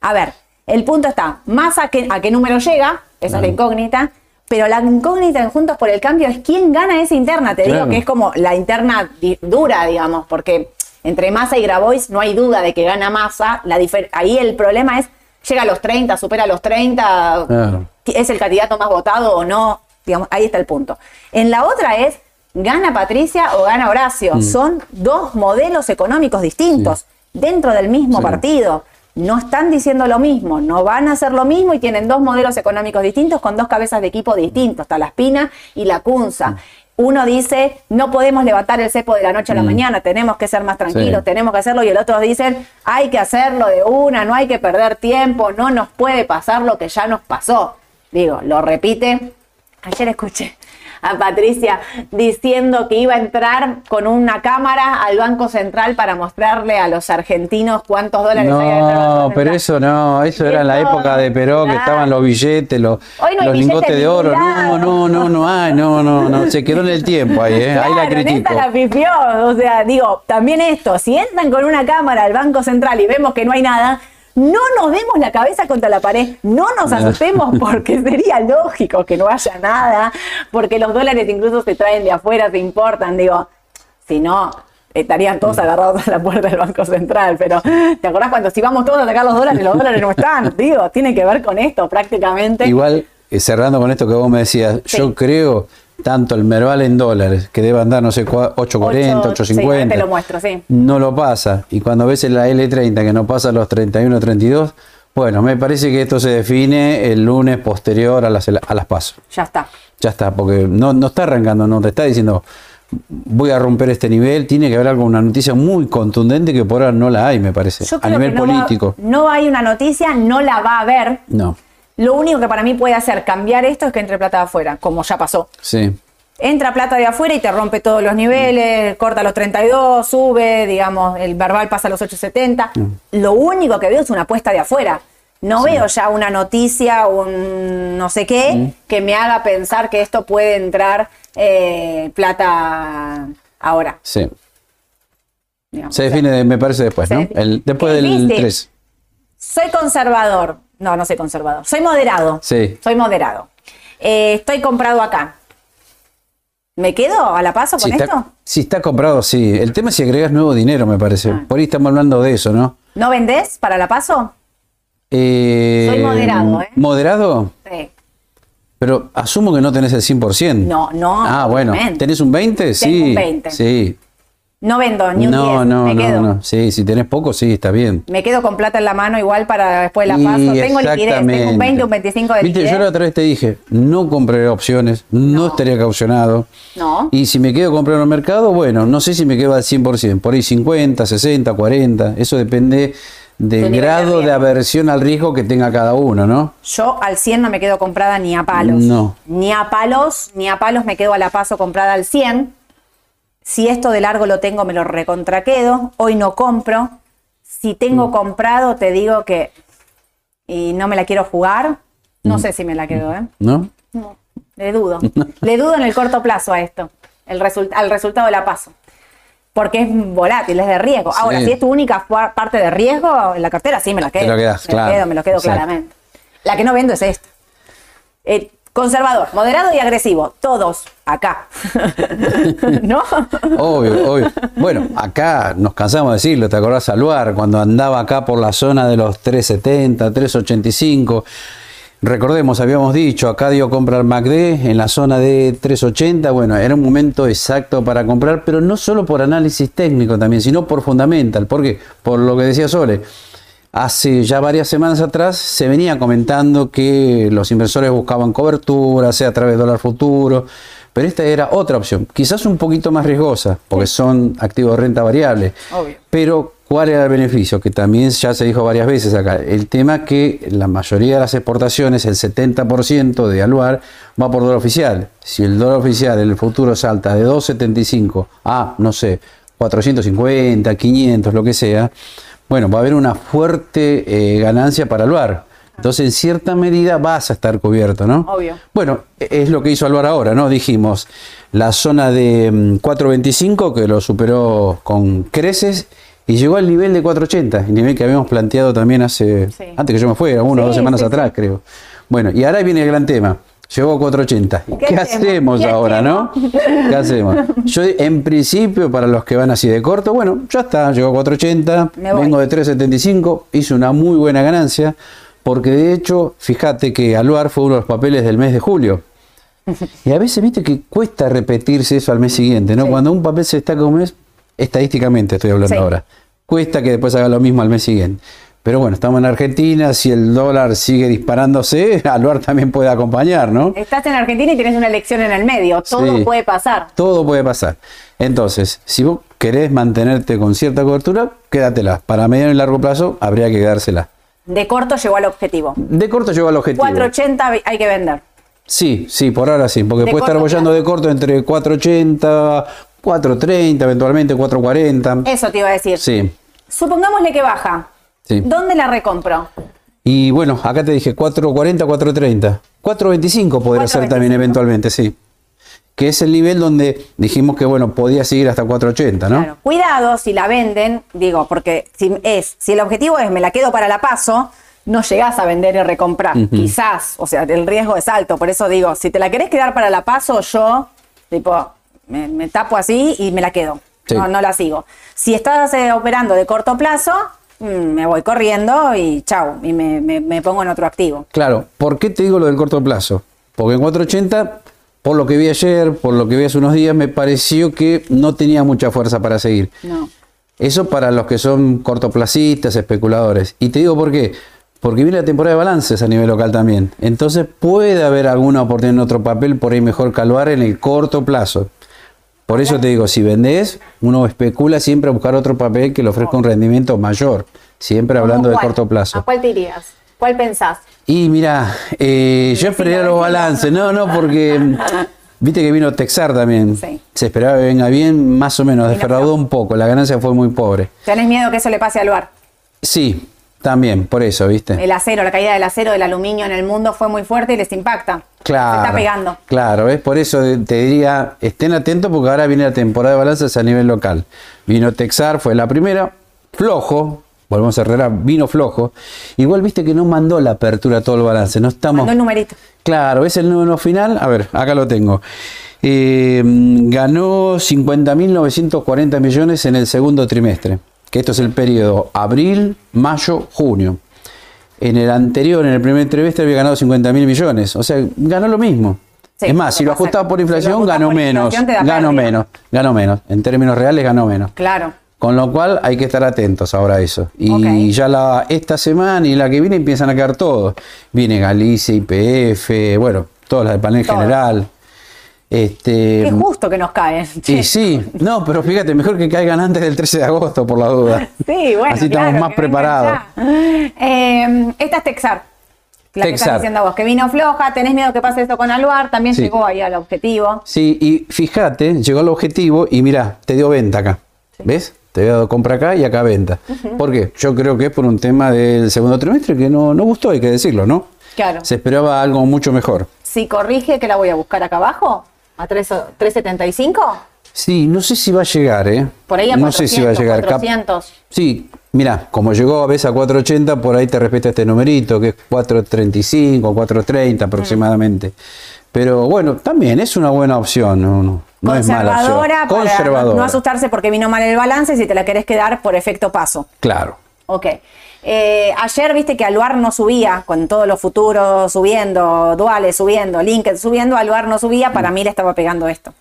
A ver, el punto está: Massa a qué, a qué número llega, esa es la incógnita. Pero la incógnita en Juntos por el Cambio es quién gana esa interna. Te Claro. digo que es como la interna dura, digamos, porque entre Massa y Grabois no hay duda de que gana Massa. La ahí el problema es, llega a los 30, supera los 30, Claro. es el candidato más votado o no. Digamos, ahí está el punto. En la otra es, ¿gana Patricia o gana Horacio? Mm. Son dos modelos económicos distintos dentro del mismo Sí. partido. No están diciendo lo mismo, no van a hacer lo mismo y tienen dos modelos económicos distintos con dos cabezas de equipo distintos, está la Espina y la Cunza. Mm. Uno dice, no podemos levantar el cepo de la noche a la mañana, tenemos que ser más tranquilos, Sí. tenemos que hacerlo, y el otro dicen, hay que hacerlo de una, no hay que perder tiempo, no nos puede pasar lo que ya nos pasó. Digo, lo repite. Ayer escuché a Patricia diciendo que iba a entrar con una cámara al Banco Central para mostrarle a los argentinos cuántos dólares el Banco No, pero eso no, eso era en la época de Perón, que claro. estaban los billetes, los, Hoy no hay los billetes lingotes de oro. No, no, no, no hay, no, no, no, se quedó en el tiempo ahí, ¿eh? ahí la Claro, critico. la pifió. O sea, digo, también esto, si entran con una cámara al Banco Central y vemos que no hay nada, no nos demos la cabeza contra la pared, no nos asustemos porque sería lógico que no haya nada, porque los dólares incluso se traen de afuera, se importan, digo, si no, estarían todos agarrados a la puerta del Banco Central, pero ¿te acordás cuando si vamos todos a sacar los dólares, los dólares no están? Digo, tiene que ver con esto prácticamente. Igual, eh, cerrando con esto que vos me decías, Sí. yo creo tanto el Merval en dólares, que debe andar, no sé, cua- 8.40, Ocho- sí, 8.50. ahora te lo muestro, sí. No lo pasa. Y cuando ves en la L30 que no pasa los 31, 32, bueno, me parece que esto se define el lunes posterior a las, a las pasos. Ya está. Ya está, porque no, no está arrancando, no te está diciendo voy a romper este nivel, tiene que haber algo, una noticia muy contundente que por ahora no la hay, me parece, Yo a nivel que no va- político. no hay una noticia, no la va a haber. No, Lo único que para mí puede hacer cambiar esto es que entre plata de afuera, como ya pasó. sí. Entra plata de afuera y te rompe todos los niveles, corta los 32, sube, digamos, el verbal pasa a los 870. Lo único que veo es una apuesta de afuera. No veo ya una noticia, un no sé qué, que me haga pensar que esto puede entrar eh, plata ahora. Sí. digamos. Se O sea, define, me parece, después, ¿no? El, después ¿Qué del viste? 3. Soy conservador. No, no soy conservador. Soy moderado. Sí. Soy moderado. Eh, estoy comprado acá. ¿Me quedo a la paso con Si esto? está, si está comprado, sí. El tema es si agregas nuevo dinero, me parece. Ah. Por ahí estamos hablando de eso, ¿no? ¿No vendés para la paso? Eh, Soy moderado, ¿eh? ¿Moderado? Sí. Pero asumo que no tenés el 100%. No, no, Ah, bueno. ¿Tenés un 20? Sí. un 20. Sí. No vendo ni un No, 10. no, me no, quedo. no. Sí, si tenés poco, sí, está bien. Me quedo con plata en la mano igual para después de la Y paso. Tengo liquidez, tengo un exactamente. 20, un 25 de Viste, liquidez. yo la otra vez te dije, no compraré opciones, no, No. estaría caucionado. No. Y si me quedo comprando en el mercado, bueno, no sé si me quedo al 100%, por ahí 50, 60, 40, eso depende del de grado de, aversión al riesgo que tenga cada uno, ¿no? Yo al 100 no me quedo comprada ni a palos. No. Ni a palos, ni a palos me quedo a la paso comprada al 100. Si esto de largo lo tengo, me lo recontraquedo. Hoy no compro. Si Mm. tengo comprado, te digo que. Y no me la quiero jugar. Mm. No sé si me la quedo, ¿eh? ¿No? No, le dudo. le dudo en el corto plazo a esto, el result- al resultado de la paso. porque es volátil, es de riesgo. Ahora, si es tu única parte de riesgo en la cartera, sí me la quedo. Te lo quedas, me claro. lo quedo, me lo quedo Exacto. claramente. La que no vendo es esta. Eh, conservador, moderado y agresivo. Todos acá. ¿No? Obvio, obvio. Bueno, acá nos cansamos de decirlo, ¿te acordás Saluar? Cuando andaba acá por la zona de los 370, 385. Recordemos, habíamos dicho, acá dio comprar MACD en la zona de 380. Bueno, era un momento exacto para comprar, pero no solo por análisis técnico también, sino por fundamental. ¿Por qué? Por lo que decía Sole. Hace ya varias semanas atrás se venía comentando que los inversores buscaban cobertura, sea a través de dólar futuro, pero esta era otra opción, quizás un poquito más riesgosa, porque son activos de renta variable. Obvio. Pero, ¿cuál era el beneficio? Que también ya se dijo varias veces acá. El tema que la mayoría de las exportaciones, el 70% de Aluar, va por dólar oficial. Si el dólar oficial en el futuro salta de 2,75 a, no sé, 450, 500, lo que sea, bueno, va a haber una fuerte eh, ganancia para Aluar. Entonces, en cierta medida vas a estar cubierto, ¿no? Obvio. Bueno, e- es lo que hizo Aluar ahora, ¿no? Dijimos, la zona de mm, 4.25 que lo superó con creces y llegó al nivel de 4.80, el nivel que habíamos planteado también hace, Sí. antes que yo me fuera, una o Sí, dos semanas sí, atrás, creo. Bueno, y ahora viene el gran tema. Llegó a 4.80. ¿Y ¿Qué ¿Qué, hacemos? hacemos ¿Qué ahora, no? ¿Qué hacemos? Yo, en principio, para los que van así de corto, bueno, ya está, llegó a 4.80, Me voy. vengo de 3.75, hice una muy buena ganancia, porque de hecho, fíjate que Aluar fue uno de los papeles del mes de julio. Y a veces viste que cuesta repetirse eso al mes siguiente, ¿no? Sí. Cuando un papel se destaca un mes, estadísticamente estoy hablando Sí. ahora, cuesta que después haga lo mismo al mes siguiente. Pero bueno, estamos en Argentina, si el dólar sigue disparándose, Aluar también puede acompañar, ¿no? Estás en Argentina y tienes una elección en el medio. Todo Sí. puede pasar. Todo puede pasar. Entonces, si vos querés mantenerte con cierta cobertura, quédatela. Para mediano y largo plazo, habría que quedársela. De corto llegó al objetivo. De corto llegó al objetivo. 480 hay que vender. Sí, sí, por ahora sí, porque De puede estar bollando de corto entre 480, 430, eventualmente 440. Eso te iba a decir. Sí, Supongámosle que baja. Sí. ¿Dónde la recompro? Y bueno, acá te dije 440, 430. 425 podría ser 4.25. también eventualmente, sí. Que es el nivel donde dijimos que bueno, podía seguir hasta 480, ¿no? Claro. Cuidado si la venden, digo, porque si es, si el objetivo es me la quedo para la paso, no llegás a vender y recomprar. Quizás, o sea, el riesgo es alto. Por eso digo, si te la querés quedar para la paso, yo, tipo, me, me tapo así y me la quedo. Sí. No, no la sigo. Si estás eh, operando de corto plazo, me voy corriendo y chau, y me, me- me pongo en otro activo. Claro, ¿por qué te digo lo del corto plazo? Porque en 480, por lo que vi ayer, por lo que vi hace unos días, me pareció que no tenía mucha fuerza para seguir. No. Eso para los que son cortoplacistas, especuladores. Y te digo por qué. Porque viene la temporada de balances a nivel local también. Entonces puede haber alguna oportunidad en otro papel por ahí mejor caluar en el corto plazo. Por eso te digo, si vendés, uno especula siempre a buscar otro papel que le ofrezca un rendimiento mayor. Siempre hablando de corto plazo. ¿A cuál te irías? ¿Cuál pensás? Y mira, eh, yo esperaría los balances. No, no, porque viste que vino Texar también. Sí. Se esperaba que venga bien, más o menos, defraudó un poco. La ganancia fue muy pobre. ¿Tenés miedo que eso le pase al bar? Sí, también, por eso, ¿viste? El acero, la caída del acero, del aluminio en el mundo fue muy fuerte y les impacta. Claro. Se está pegando. Claro, ¿ves? Por eso te diría, estén atentos porque ahora viene la temporada de balances a nivel local. Vino Texar, fue la primera, flojo, volvemos a Herrera, vino flojo. Igual viste que no mandó la apertura a todo el balance, no estamos... Mandó el numerito. Claro, es el número final. A ver, acá lo tengo. Eh, ganó 50.940 millones en el segundo trimestre, que esto es el periodo abril, mayo, junio. En el anterior, en el primer trimestre, había ganado 50.000 millones. O sea, ganó lo mismo. Sí, es más, si lo ajustaba por si inflación, ganó menos. inflación, Ganó pérdida. menos. Ganó menos. En términos reales, ganó menos. Claro. Con lo cual hay que estar atentos ahora a eso. Y ya la, esta semana y la que viene empiezan a caer todos. Viene Galicia, IPF, bueno, todas las del panel general. Este, Qué justo que nos caen. y sí, no, pero fíjate, mejor que caigan antes del 13 de agosto, por la duda. Sí, bueno. Así estamos más que preparados. Eh, esta es Texar. La que Texar. estás diciendo vos, que vino floja, tenés miedo que pase esto con Aluar, también Sí. llegó ahí al objetivo. Sí, y fíjate, llegó al objetivo y mira, te dio venta acá. ¿Ves? Te había dado compra acá y acá venta. ¿Por qué? Yo creo que es por un tema del segundo trimestre que no, no gustó, hay que decirlo, ¿no? Claro. Se esperaba algo mucho mejor. Si corrige, que la voy a buscar acá abajo, a 3 3.75. Sí, no sé si va a llegar, ¿eh? Por ahí a no 400, sé si va a llegar. Cap- 400. Sí, mira, como llegó a veces a 480, por ahí te respeta este numerito, que es 435, 430 aproximadamente. Pero bueno, también es una buena opción, no, no, no es mala opción. Conservadora, para Conservadora. no asustarse porque vino mal el balance si te la querés quedar por efecto paso. Claro. Ok. Eh, ayer viste que Aluar no subía, con todos los futuros subiendo, duales subiendo, LinkedIn subiendo, Aluar no subía, Mm. para mí le estaba pegando esto.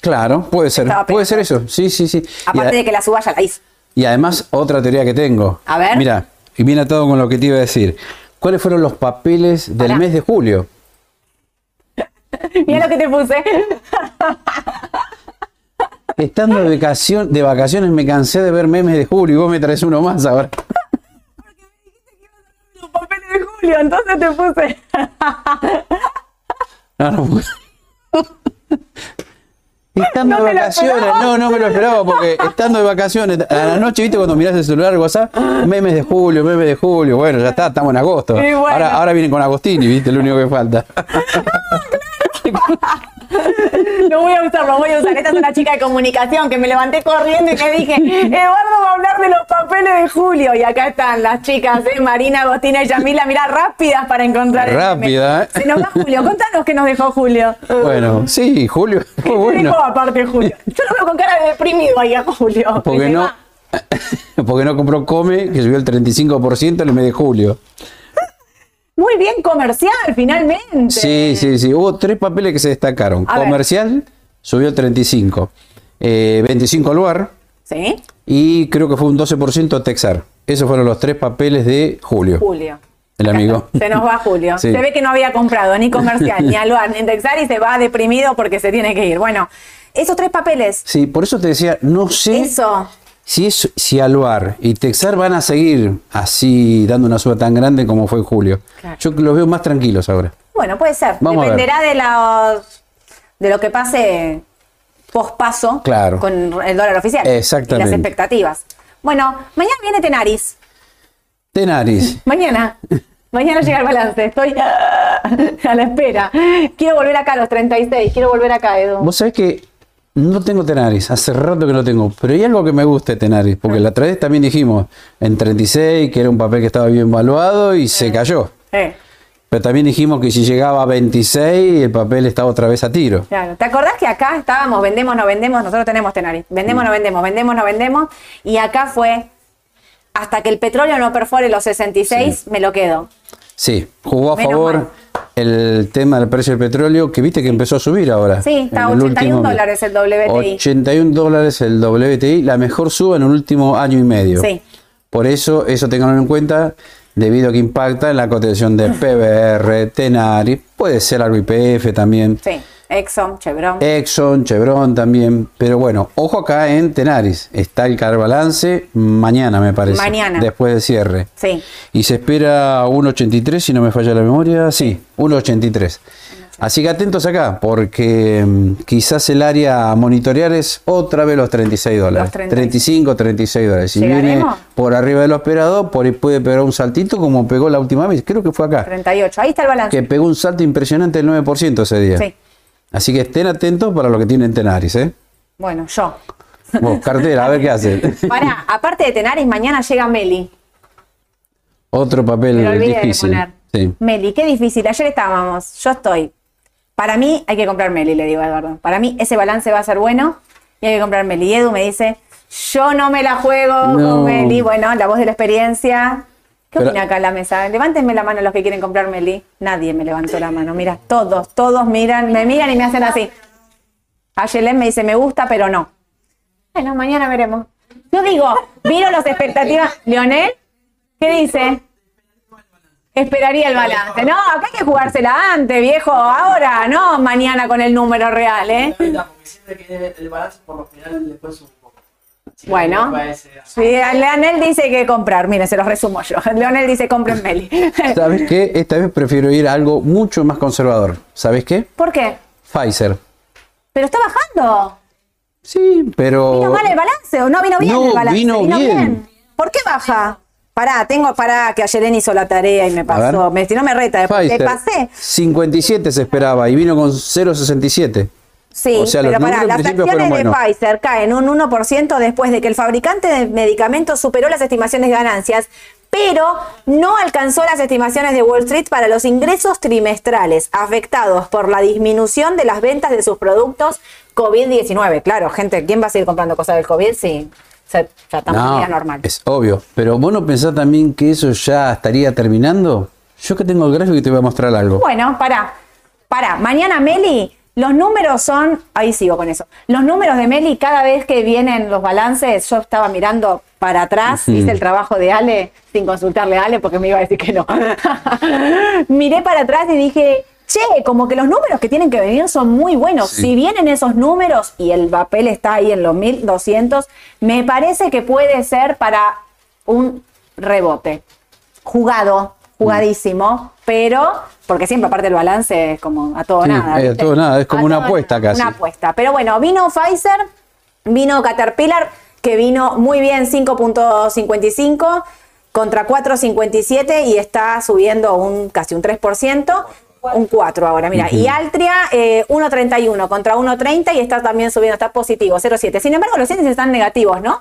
Claro, puede ser, puede ser eso. Sí, sí, sí. Aparte de que la suba ya la hizo. y además, otra teoría que tengo. A ver. Mira, y viene atado con lo que te iba a decir. ¿Cuáles fueron los papeles del mes de julio? Mira lo que te puse. Estando de, vacación- de vacaciones me cansé de ver memes de julio y vos me traes uno más ahora. Julio, entonces te puse. No, no. Estando No de vacaciones, no, no me lo esperaba porque estando de vacaciones, a la noche, viste, cuando mirás el celular WhatsApp, memes de julio, memes de julio, bueno, ya está, estamos en agosto. Bueno. Ahora, ahora vienen con Agostini, viste, lo único que falta. Lo voy a usar, lo voy a usar. Esta es una chica de comunicación que me levanté corriendo y le dije, Eduardo va a hablar de los papeles de Julio. Y acá están las chicas, ¿eh? Marina, Agostina y Yamila, mira, rápidas para encontrar el. Rápida, ¿eh? Se nos va Julio. Contanos qué nos dejó Julio. Bueno, sí, Julio, fue ¿Qué bueno. dejó aparte Julio? Yo lo veo con cara de deprimido ahí a Julio. Porque no, va. porque no compró Come, que subió el 35% en el mes de julio. Muy bien comercial, finalmente. Sí, sí, sí. Hubo tres papeles que se destacaron. A ver. Comercial subió el 35. Eh, 25 lugar ¿Sí? y creo que fue un 12% Texar. Esos fueron los tres papeles de julio. Julio. El amigo. Se nos va Julio. Sí. Se ve que no había comprado ni comercial, ni aluar, ni indexar y se va deprimido porque se tiene que ir. Bueno, esos tres papeles. Sí, por eso te decía, no sé Eso. Si es, si Aluar y Texar van a seguir así dando una suba tan grande como fue en julio. Claro. Yo los veo más tranquilos ahora. Bueno, puede ser. Vamos. Dependerá de los de lo que pase pospaso Claro. con el dólar oficial. Exactamente. Y las expectativas. Bueno, mañana viene Tenaris. Tenaris. Mañana. Mañana llega el balance. Estoy ah, a la espera. Quiero volver acá a los 36. Quiero volver acá, Edu. Vos sabés que no tengo Tenaris, hace rato que no tengo, pero hay algo que me gusta de Tenaris, porque la otra vez también dijimos en 36 que era un papel que estaba bien valuado y se cayó. Eh, Pero también dijimos que si llegaba a 26 el papel estaba otra vez a tiro. claro. ¿Te acordás que acá estábamos, vendemos, no vendemos? Nosotros tenemos Tenaris. Vendemos, Mm. no vendemos, vendemos, no vendemos. Y acá fue hasta que el petróleo no perfore los 66, me lo quedo. Sí, jugó a Menos favor mal. El tema del precio del petróleo, que viste que empezó a subir ahora. Sí, está a en el 81 último mes. dólares el WTI. 81 dólares el WTI, la mejor suba en el último año y medio. Sí. Por eso, eso tenganlo en cuenta, debido a que impacta en la cotización de PBR, Tenaris, puede ser algo IPF también, Sí, Exxon, Chevron. Exxon, Chevron también. Pero bueno, ojo acá en Tenaris, está el carbalance mañana, me parece. Mañana. Después del cierre. Sí. Y se espera 1.83, si no me falla la memoria. Sí, 1.83. Así que atentos acá, porque mm, quizás el área a monitorear es otra vez los 36 dólares. Los 36. 35, 36 dólares. Si viene por arriba de lo esperado, por ahí puede pegar un saltito como pegó la última vez. Creo que fue acá. 38. Ahí está el balance. Que pegó un salto impresionante del 9% ese día. Sí. Así que estén atentos para lo que tienen Tenaris, ¿eh? Bueno, yo. Vos, cartera, a ver qué hace. Para, aparte de Tenaris, mañana llega Meli. Otro papel de difícil. poner. Sí. Meli, qué difícil. Ayer estábamos, yo estoy. Para mí hay que comprar Meli, le digo a Eduardo. Para mí ese balance va a ser bueno y hay que comprar Meli. Y Edu me dice, yo no me la juego No. con Meli. Bueno, la voz de la experiencia. ¿Qué Pero- opina acá en la mesa? Levántenme la mano los que quieren comprar Meli. Nadie me levantó la mano. Mira, todos, todos miran, me miran y me hacen así. Ayelen me dice, me gusta, pero no. Bueno, mañana veremos. Yo digo, miro las expectativas. Leonel, ¿qué dice? Esperaría el balance. No, acá hay que jugársela antes, viejo. Ahora, no mañana con el número real, ¿eh? que el balance por lo general después un poco. Si Bueno. Sí, Leonel dice que comprar. Mire, se los resumo yo. Leonel dice compren Meli. ¿Sabes qué? Esta vez prefiero ir a algo mucho más conservador. ¿Sabes qué? ¿Por qué? Pfizer. Pero está bajando. Sí, pero. ¿Vino mal el balance o no vino bien No, el balance? vino bien. ¿Por qué baja? Pará, tengo, pará, que ayer hizo la tarea y me pasó. Me, si no me reta, Pfizer. te pasé. 57 se esperaba y vino con 0.67. Sí, o sea, pero para en las acciones de. Pfizer caen un 1% después de que el fabricante de medicamentos superó las estimaciones de ganancias, pero no alcanzó las estimaciones de Wall Street para los ingresos trimestrales afectados por la disminución de las ventas de sus productos COVID-19. Claro, gente, ¿quién va a seguir comprando cosas del COVID si se- ya estamos en No, vida normal? es obvio. Pero vos no pensás también que eso ya estaría terminando. Yo que tengo el gráfico y te voy a mostrar algo. Bueno, para, para. Mañana Meli, los números son, ahí sigo con eso. Los números de Meli, cada vez que vienen los balances, yo estaba mirando para atrás, hice el trabajo de Ale sin consultarle a Ale porque me iba a decir que no. Miré para atrás y dije, che, como que los números que tienen que venir son muy buenos. Sí. Si vienen esos números y el papel está ahí en los 1200, me parece que puede ser para un rebote jugado, jugadísimo, pero porque siempre aparte el balance es como a todo Sí, nada. es a todo nada, es como A una apuesta nada, casi. Una apuesta. Pero bueno, vino Pfizer, vino Caterpillar, que vino muy bien 5.55 contra 4.57 y está subiendo un casi un 3%. Un 4 ahora, mira. Y Altria, eh, 1.31 contra 1.30 y está también subiendo, está positivo, 0.7. Sin embargo, los índices están negativos, ¿no?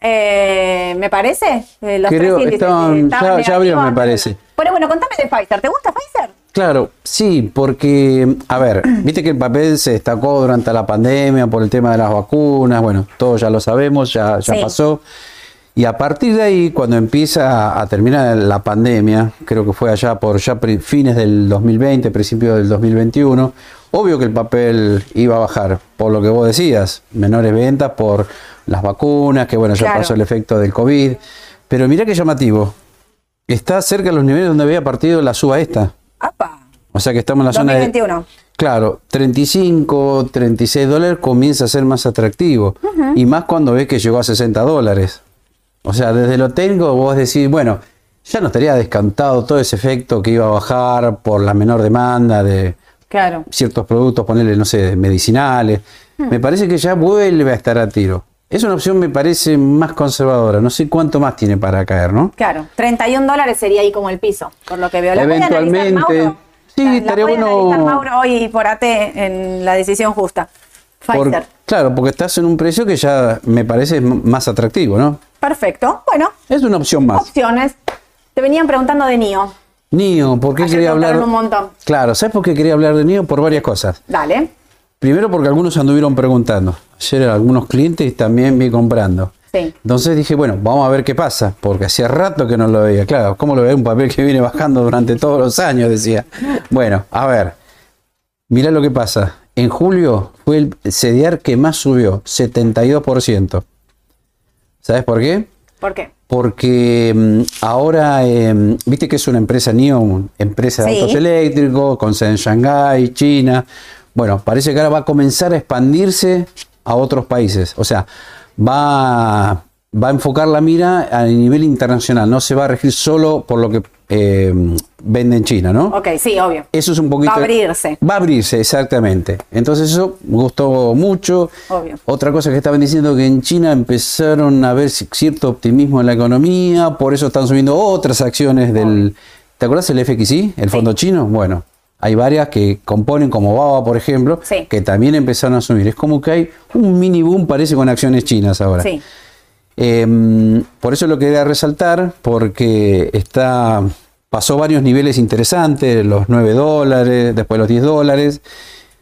Eh, me parece. Eh, los Creo, tres estaban- ya- ya abrieron, me parece. Pero bueno, contame de Pfizer. ¿Te gusta Pfizer? Claro, sí, porque, a ver, viste que el papel se destacó durante la pandemia por el tema de las vacunas, bueno, todos ya lo sabemos, ya, ya Sí. pasó. Y a partir de ahí, cuando empieza a terminar la pandemia, creo que fue allá por ya fines del 2020, principio del 2021, obvio que el papel iba a bajar, por lo que vos decías, menores ventas por las vacunas, que bueno, ya Claro. pasó el efecto del COVID. Pero mira qué llamativo, está cerca de los niveles donde había partido la suba esta. ¡Apa! O sea que estamos en la zona de... 2021. Claro, 35, 36 dólares comienza a ser más atractivo. Y más cuando ves que llegó a 60 dólares. O sea, desde lo técnico vos decís, bueno, ya no estaría descantado todo ese efecto que iba a bajar por la menor demanda de Claro. ciertos productos, ponerle, no sé, medicinales. Me parece que ya vuelve a estar a tiro. Es una opción, me parece, más conservadora. No sé cuánto más tiene para caer, ¿no? Claro, 31 dólares sería ahí como el piso, por lo que veo. ¿La puede analizar, Eventualmente. Mauro? Sí, La- la estaría puede bueno- analizar Mauro hoy por AT en la decisión justa. Por- Pfizer. claro, porque estás en un precio que ya me parece más atractivo, ¿no? Perfecto. Bueno, Es una opción más. opciones. Te venían preguntando de NIO. NIO, ¿por qué Ayer quería hablar? un montón. Claro, ¿sabes por qué quería hablar de NIO? Por varias cosas. Dale. Primero porque algunos anduvieron preguntando. Ayer algunos clientes también vi comprando. Sí. Entonces dije, bueno, vamos a ver qué pasa, porque hacía rato que no lo veía. Claro, ¿cómo lo ve un papel que viene bajando durante todos los años? Decía. Bueno, a ver, mirá lo que pasa. En julio fue el CDR que más subió, 72%. ¿Sabes por qué? ¿Por qué? Porque mm, ahora, eh, viste que es una empresa NIO, empresa de Sí. autos eléctricos, con sede en Shanghái, China. Bueno, parece que ahora va a comenzar a expandirse a otros países. O sea, va, va a enfocar la mira a nivel internacional. No se va a regir solo por lo que eh, vende en China, ¿no? Ok, sí, obvio. Eso es un poquito. Va a abrirse. Va a abrirse, exactamente. Entonces, eso me gustó mucho. Obvio. Otra cosa que estaban diciendo que en China empezaron a ver ci- cierto optimismo en la economía, por eso están subiendo otras acciones del. ¿Te acuerdas el FXI, el fondo chino? Bueno, hay varias que componen, como Baba, por ejemplo, Sí. que también empezaron a subir. Es como que hay un mini boom, parece, con acciones chinas ahora. Sí. Eh, por eso lo quería resaltar, porque está, pasó varios niveles interesantes, los 9 dólares, después los 10 dólares.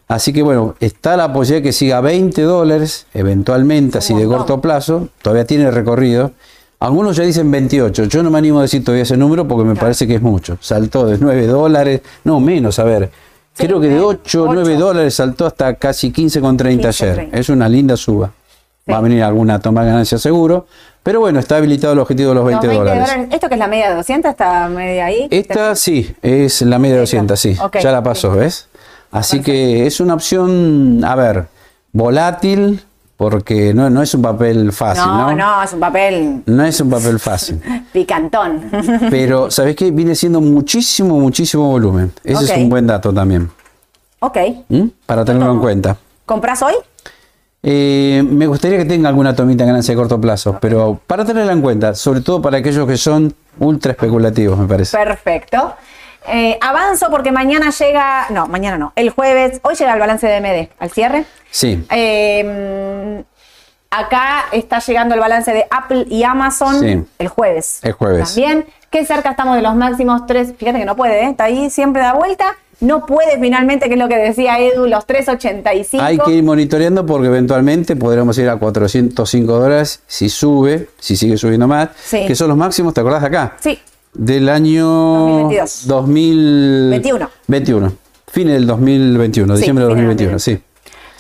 Así que bueno, está la posibilidad que siga a 20 dólares, eventualmente, así de corto plazo, todavía tiene recorrido. Algunos ya dicen 28, yo no me animo a decir todavía ese número porque me parece que es mucho. Saltó de 9 dólares, no menos, a ver. Sí, Creo que de eh, 8 o 9 ocho. dólares saltó hasta casi 15,30 ayer. 15,30. Es una linda suba. Sí. Va a venir alguna toma de ganancia seguro. Pero bueno, está habilitado el objetivo de los 20, Los dólares. ¿Esto que es la media de 200 está media ahí? Esta sí, es la media de Esta. 200, sí. Ya la pasó, sí. ¿ves? Así que es una opción, a ver, volátil, porque no, no es un papel fácil, no, ¿no? no, es un papel No es un papel fácil. picantón. Pero, ¿sabes qué? Viene siendo muchísimo, muchísimo volumen. Ese es un buen dato también. ok. ¿m? Para tenerlo en cuenta. ¿Compras hoy? Eh, me gustaría que tenga alguna tomita de ganancia de corto plazo, pero para tenerla en cuenta, sobre todo para aquellos que son ultra especulativos, me parece. Perfecto. Eh, avanzo porque mañana llega, no, mañana no, el jueves, hoy llega el balance de MD al cierre. Sí. Eh, acá está llegando el balance de Apple y Amazon Sí. el jueves. El jueves. También, que cerca estamos de los máximos tres, fíjate que no puede, ¿eh? está ahí siempre da vuelta. No puede finalmente, que es lo que decía Edu, los 3.85. Hay que ir monitoreando porque eventualmente podremos ir a 405 dólares si sube, si sigue subiendo más, Sí. que son los máximos, ¿te acordás de acá? Sí, Del año 2022. 2021. 21. Fines del 2021, Sí, diciembre de fines del 2021, sí.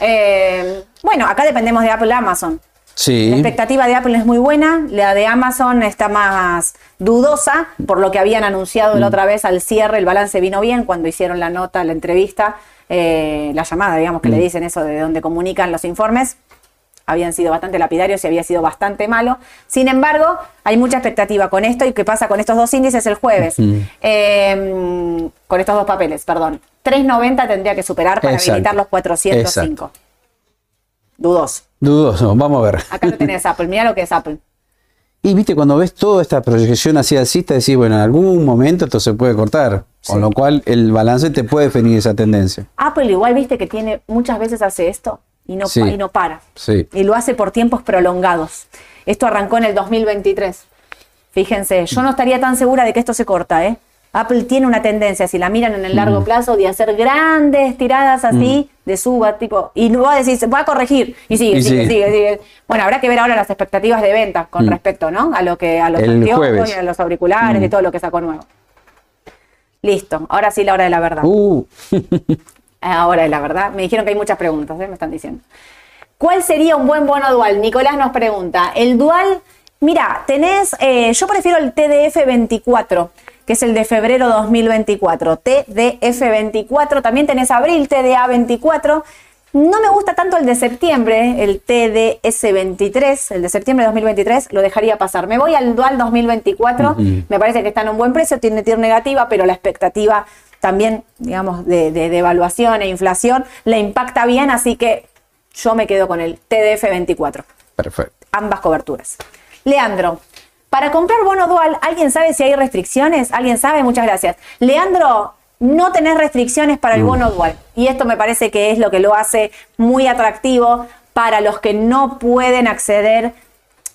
Eh, bueno, acá dependemos de Apple y La expectativa de Apple es muy buena, la de Amazon está más dudosa, por lo que habían anunciado Mm. la otra vez al cierre, el balance vino bien cuando hicieron la nota, la entrevista, eh, la llamada, digamos, Mm. que le dicen eso de donde comunican los informes, habían sido bastante lapidarios y había sido bastante malo. Sin embargo, hay mucha expectativa con esto y qué pasa con estos dos índices el jueves. Eh, con estos dos papeles, perdón. 3.90 tendría que superar para Exacto. habilitar los 405. Dudoso. Dudoso, vamos a ver. Acá no tenés Apple, mira lo que es Apple. Y viste, cuando ves toda esta proyección hacia alcista, decís, bueno, en algún momento esto se puede cortar. Con lo cual el balance te puede definir esa tendencia. Apple igual viste que tiene muchas veces hace esto y no, Sí. y no para. Sí. Y lo hace por tiempos prolongados. Esto arrancó en el 2023. Fíjense, yo no estaría tan segura de que esto se corta, ¿eh? Apple tiene una tendencia, si la miran en el Mm. largo plazo, de hacer grandes tiradas así, de suba, tipo, y no va a decir, va a corregir, y sigue, Y sigue, sigue. sigue, sigue. Bueno, habrá que ver ahora las expectativas de venta con Mm. respecto, ¿no? A lo que, a los anteojos a los auriculares y Mm. todo lo que sacó nuevo. Listo, ahora sí la hora de la verdad. Uh, Ahora es la verdad. Me dijeron que hay muchas preguntas, ¿eh? me están diciendo. ¿Cuál sería un buen bono dual? Nicolás nos pregunta. El dual, mira, tenés, eh, yo prefiero el TDF 24, que es el de febrero 2024. TDF 24, también tenés abril TDA 24. No me gusta tanto el de septiembre, el TDS 23, el de septiembre de 2023, lo dejaría pasar. Me voy al dual 2024, Ujú. me parece que está en un buen precio, tiene TIR negativa, pero la expectativa también, digamos, de, de, de evaluación e inflación le impacta bien, así que yo me quedo con el TDF 24, perfecto. ambas coberturas. Leandro, para comprar bono dual, ¿alguien sabe si hay restricciones? ¿Alguien sabe? Muchas gracias. Leandro, no tenés restricciones para el bono dual. Y esto me parece que es lo que lo hace muy atractivo para los que no pueden acceder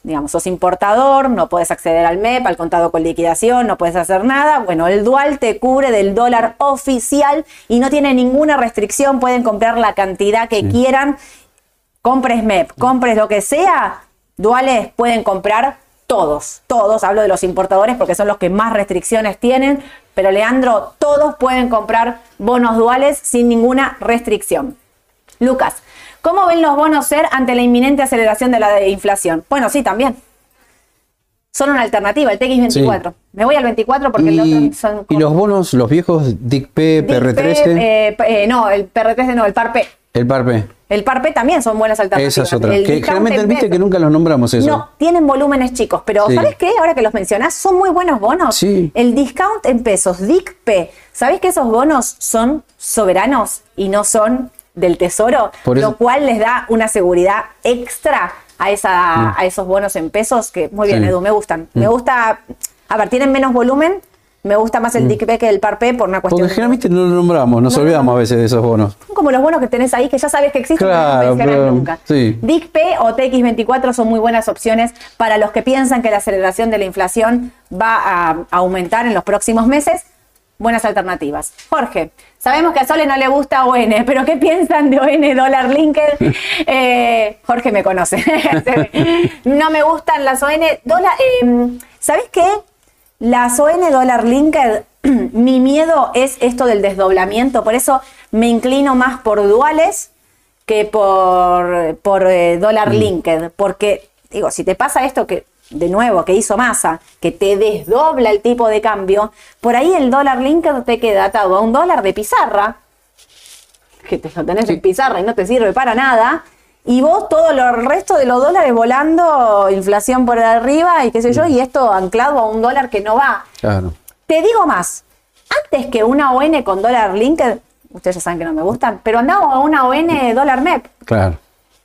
digamos, sos importador, no puedes acceder al MEP, al contado con liquidación, no puedes hacer nada. Bueno, el dual te cubre del dólar oficial y no tiene ninguna restricción, pueden comprar la cantidad que quieran. Compres MEP, compres lo que sea, duales pueden comprar todos, todos, hablo de los importadores porque son los que más restricciones tienen, pero Leandro, todos pueden comprar bonos duales sin ninguna restricción. Lucas, ¿cómo ven los bonos SER ante la inminente aceleración de la inflación? Bueno, sí, también. Son una alternativa, el TX24. Sí. Me voy al 24 porque el otro son y los bonos, los viejos DICP, PR13, eh, eh, no, el PR13 no, el PARP. el PARP. El PARP también son buenas alternativas. Esa es otra. El Que generalmente en viste que nunca los nombramos eso. No, tienen volúmenes chicos, pero Sí. ¿sabes qué? Ahora que los mencionás, son muy buenos bonos. Sí. El discount en pesos, DICP, ¿sabés que esos bonos son soberanos y no son del tesoro? Por eso- Lo cual les da una seguridad extra a, esa, a esos bonos en pesos que, muy bien, Mm. Sí. Mm. Edu, me gustan. Me gusta, a ver, tienen menos volumen, me gusta más el DICP que el PARP por una cuestión... Porque generalmente no lo nombramos, nos No, no, olvidamos no. a veces de esos bonos. Son como los bonos que tenés ahí que ya sabes que existen Claro, pero no pero- nunca. sí. DICP o TX24 son muy buenas opciones para los que piensan que la aceleración de la inflación va a aumentar en los próximos meses. Buenas alternativas. Jorge, sabemos que a Sole no le gusta ON, pero ¿qué piensan de ON Dollar Linked? Eh, Jorge me conoce. no me gustan las ON. Dólar, eh, ¿Sabes qué? Las ON Dollar Linked, mi miedo es esto del desdoblamiento, por eso me inclino más por duales que por, por eh, Dollar Linked, porque digo, si te pasa esto que de nuevo que hizo masa, que te desdobla el tipo de cambio, por ahí el Dollar Linked te queda atado a un dólar de pizarra, que te lo tenés en pizarra y no te sirve para nada. Y vos todo lo- el resto de los dólares volando, inflación por arriba y qué sé yo, y esto anclado a un dólar que no va. Claro. Te digo más, antes que una ON con dólar linked, ustedes ya saben que no me gustan, pero andamos a una ON dólar MEP. Claro.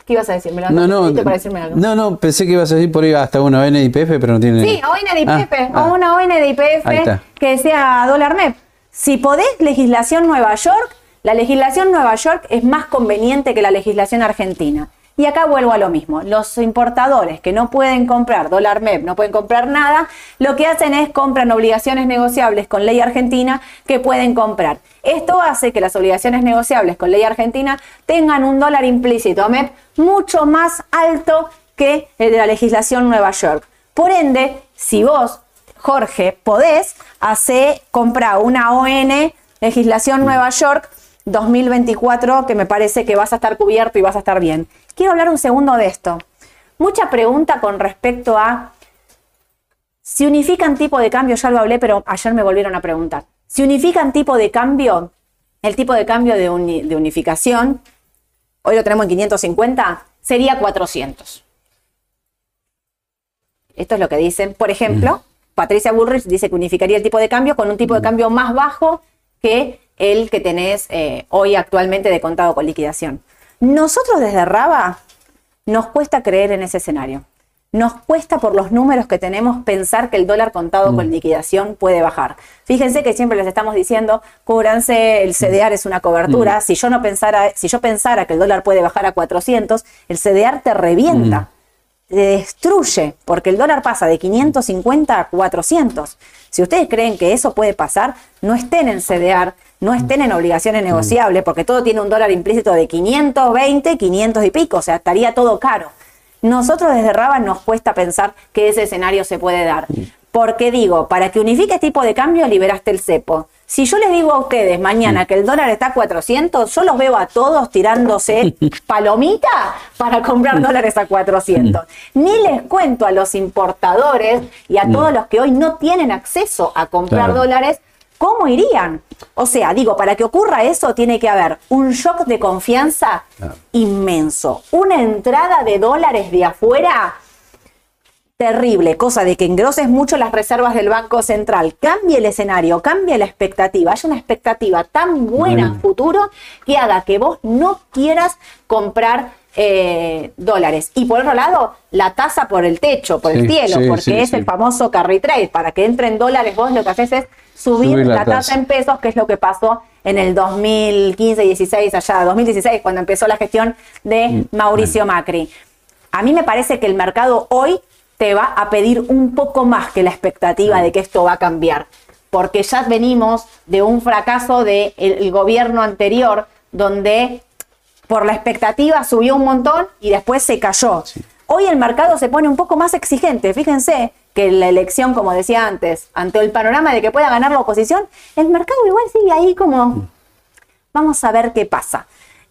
¿Qué ibas a decir? ¿Me lo No, no, para decirme algo? no, no, pensé que ibas a decir por ahí hasta una NIPF, pero no tiene. Sí, ON de IPF, Ah, o ah. una ON de IPF que sea dólar MEP. Si podés, legislación Nueva York, la legislación Nueva York es más conveniente que la legislación argentina. Y acá vuelvo a lo mismo. Los importadores que no pueden comprar dólar MEP, no pueden comprar nada, lo que hacen es compran obligaciones negociables con ley argentina que pueden comprar. Esto hace que las obligaciones negociables con ley argentina tengan un dólar implícito MEP mucho más alto que el de la legislación Nueva York. Por ende, si vos, Jorge, podés, hacer comprar una ON legislación Nueva York 2024 que me parece que vas a estar cubierto y vas a estar bien. Quiero hablar un segundo de esto. Mucha pregunta con respecto a si unifican tipo de cambio, ya lo hablé, pero ayer me volvieron a preguntar. Si unifican tipo de cambio, el tipo de cambio de, unificación, hoy lo tenemos en 550, sería 400. Esto es lo que dicen. Por ejemplo, Patricia Bullrich dice que unificaría el tipo de cambio con un tipo de cambio más bajo que el que tenés eh, hoy actualmente de contado con liquidación. Nosotros desde Raba nos cuesta creer en ese escenario. Nos cuesta por los números que tenemos pensar que el dólar contado con mm. liquidación puede bajar. Fíjense que siempre les estamos diciendo, cúbranse, el CDR es una cobertura. Mm. Si yo no pensara, si yo pensara que el dólar puede bajar a 400, el CDR te revienta. Mm te destruye, porque el dólar pasa de 550 a 400. Si ustedes creen que eso puede pasar, no estén en CDR, no estén en obligaciones negociables, porque todo tiene un dólar implícito de 520, 500 y pico, o sea, estaría todo caro. Nosotros desde Raba nos cuesta pensar que ese escenario se puede dar. Porque digo, para que unifique este tipo de cambio liberaste el cepo. Si yo les digo a ustedes mañana que el dólar está a 400, yo los veo a todos tirándose palomita para comprar dólares a 400. Ni les cuento a los importadores y a todos los que hoy no tienen acceso a comprar dólares, ¿cómo irían? O sea, digo, para que ocurra eso tiene que haber un shock de confianza inmenso, una entrada de dólares de afuera terrible, cosa de que engroses mucho las reservas del Banco Central, cambie el escenario, cambie la expectativa, haya una expectativa tan buena en futuro que haga que vos no quieras comprar eh, dólares. Y por otro lado, la tasa por el techo, por el cielo, porque es el famoso carry trade. Para que entren dólares, vos lo que haces es subir, la, tasa. en pesos, que es lo que pasó en el 2015-16, allá, 2016, cuando empezó la gestión de mm, Mauricio Macri. A mí me parece que el mercado hoy te va a pedir un poco más que la expectativa de que esto va a cambiar, porque ya venimos de un fracaso del gobierno anterior donde por la expectativa subió un montón y después se cayó. Hoy el mercado se pone un poco más exigente. Fíjense que la elección, como decía antes, ante el panorama de que pueda ganar la oposición, el mercado igual sigue ahí como, vamos a ver qué pasa.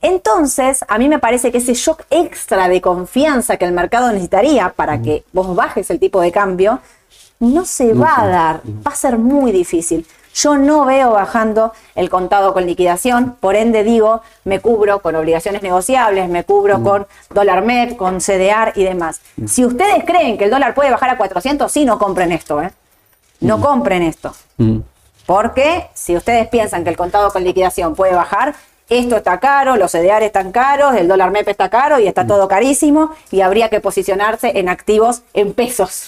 Entonces, a mí me parece que ese shock extra de confianza que el mercado necesitaría para que vos bajes el tipo de cambio, no se va a dar, va a ser muy difícil. Yo no veo bajando el contado con liquidación, por ende digo, me cubro con obligaciones negociables, me cubro con dólar MEP, con CDR y demás. Si ustedes creen que el dólar puede bajar a 400, sí, no compren esto, ¿eh? No compren esto. Porque si ustedes piensan que el contado con liquidación puede bajar, esto está caro, los CDR están caros, el dólar MEP está caro y está mm. todo carísimo y habría que posicionarse en activos en pesos.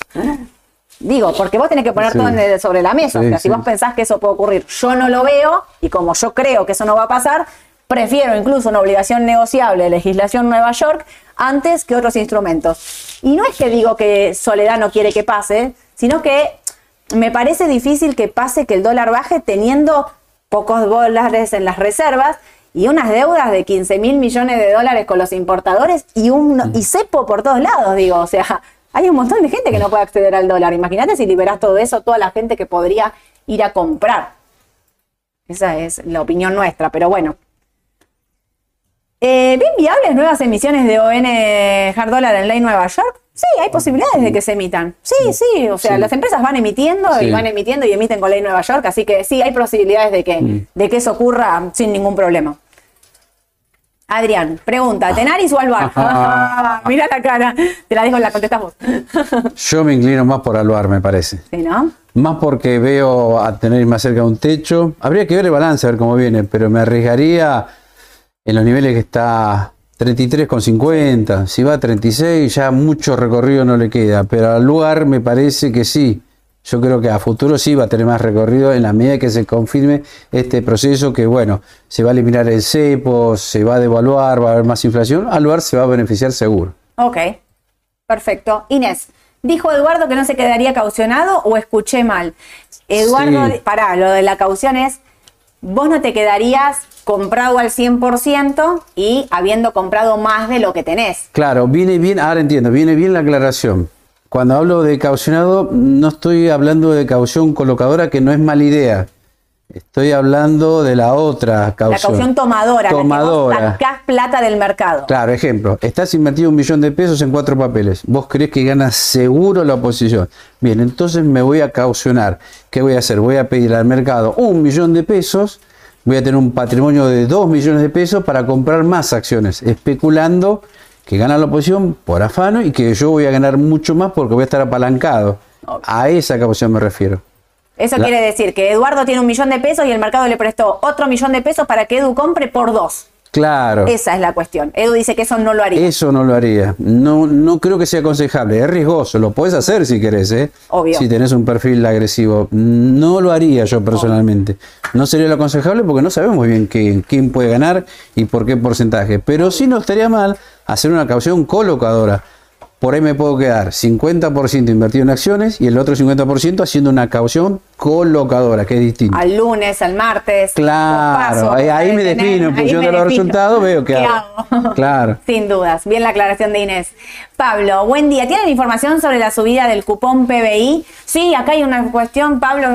Digo, porque vos tenés que poner todo sobre la mesa. o sea, si vos pensás que eso puede ocurrir, yo no lo veo y como yo creo que eso no va a pasar, prefiero incluso una obligación negociable de legislación Nueva York antes que otros instrumentos. Y no es que digo que Soledad no quiere que pase, sino que me parece difícil que pase que el dólar baje teniendo pocos dólares en las reservas y unas deudas de 15 mil millones de dólares con los importadores y, un, y cepo por todos lados, digo, o sea, hay un montón de gente que no puede acceder al dólar. Imagínate si liberas todo eso, toda la gente que podría ir a comprar. Esa es la opinión nuestra, pero bueno. Eh, ¿Bien viables nuevas emisiones de ON Hard Dollar en ley Nueva York? Sí, hay posibilidades de que se emitan. Sí, sí, o sea, las empresas van emitiendo y van emitiendo y emiten con ley Nueva York, así que sí, hay posibilidades de que, mm. de que eso ocurra sin ningún problema. Adrián, pregunta, ¿Tenaris o Alvar? mira la cara, te la dejo, la contestamos. Yo me inclino más por Alvar, me parece. Sí, ¿no? Más porque veo a tener más cerca de un techo. Habría que ver el balance, a ver cómo viene, pero me arriesgaría en los niveles que está 33,50. Si va a 36, ya mucho recorrido no le queda. Pero al lugar me parece que sí. Yo creo que a futuro sí va a tener más recorrido en la medida que se confirme este proceso que, bueno, se va a eliminar el cepo, se va a devaluar, va a haber más inflación, al lugar se va a beneficiar seguro. Ok, perfecto. Inés, ¿dijo Eduardo que no se quedaría caucionado o escuché mal? Eduardo, Sí. pará, lo de la caución es, vos no te quedarías comprado al 100% y habiendo comprado más de lo que tenés. Claro, viene bien, ahora entiendo, viene bien la aclaración. Cuando hablo de caucionado, no estoy hablando de caución colocadora, que no es mala idea. Estoy hablando de la otra caución. La caución tomadora, Tomadora. la que vos sacás plata del mercado. Claro, ejemplo, estás invertido un millón de pesos en cuatro papeles. Vos crees que gana seguro la oposición. Bien, entonces me voy a caucionar. ¿Qué voy a hacer? Voy a pedir al mercado un millón de pesos. Voy a tener un patrimonio de dos millones de pesos para comprar más acciones, especulando que gana la oposición por afano y que yo voy a ganar mucho más porque voy a estar apalancado. A esa caución me refiero. Eso La- quiere decir que Eduardo tiene un millón de pesos y el mercado le prestó otro millón de pesos para que Edu compre por dos. Claro. Esa es la cuestión. Edu dice que eso no lo haría. Eso no lo haría. No, no creo que sea aconsejable. Es riesgoso. Lo puedes hacer si querés, ¿eh? Obvio. Si tenés un perfil agresivo. No lo haría yo personalmente. No sería lo aconsejable porque no sabemos bien qué- quién puede ganar y por qué porcentaje. Pero sí no estaría mal hacer una caución colocadora. Por ahí me puedo quedar 50% invertido en acciones y el otro 50% haciendo una caución colocadora, que es distinto. Al lunes, al martes. Claro, pasos, ahí, ahí me defino, función me de los resultados veo ¿Qué hago. hago? Claro. Sin dudas. Bien la aclaración de Inés. Pablo, buen día. ¿Tienen información sobre la subida del cupón PBI? Sí, acá hay una cuestión, Pablo.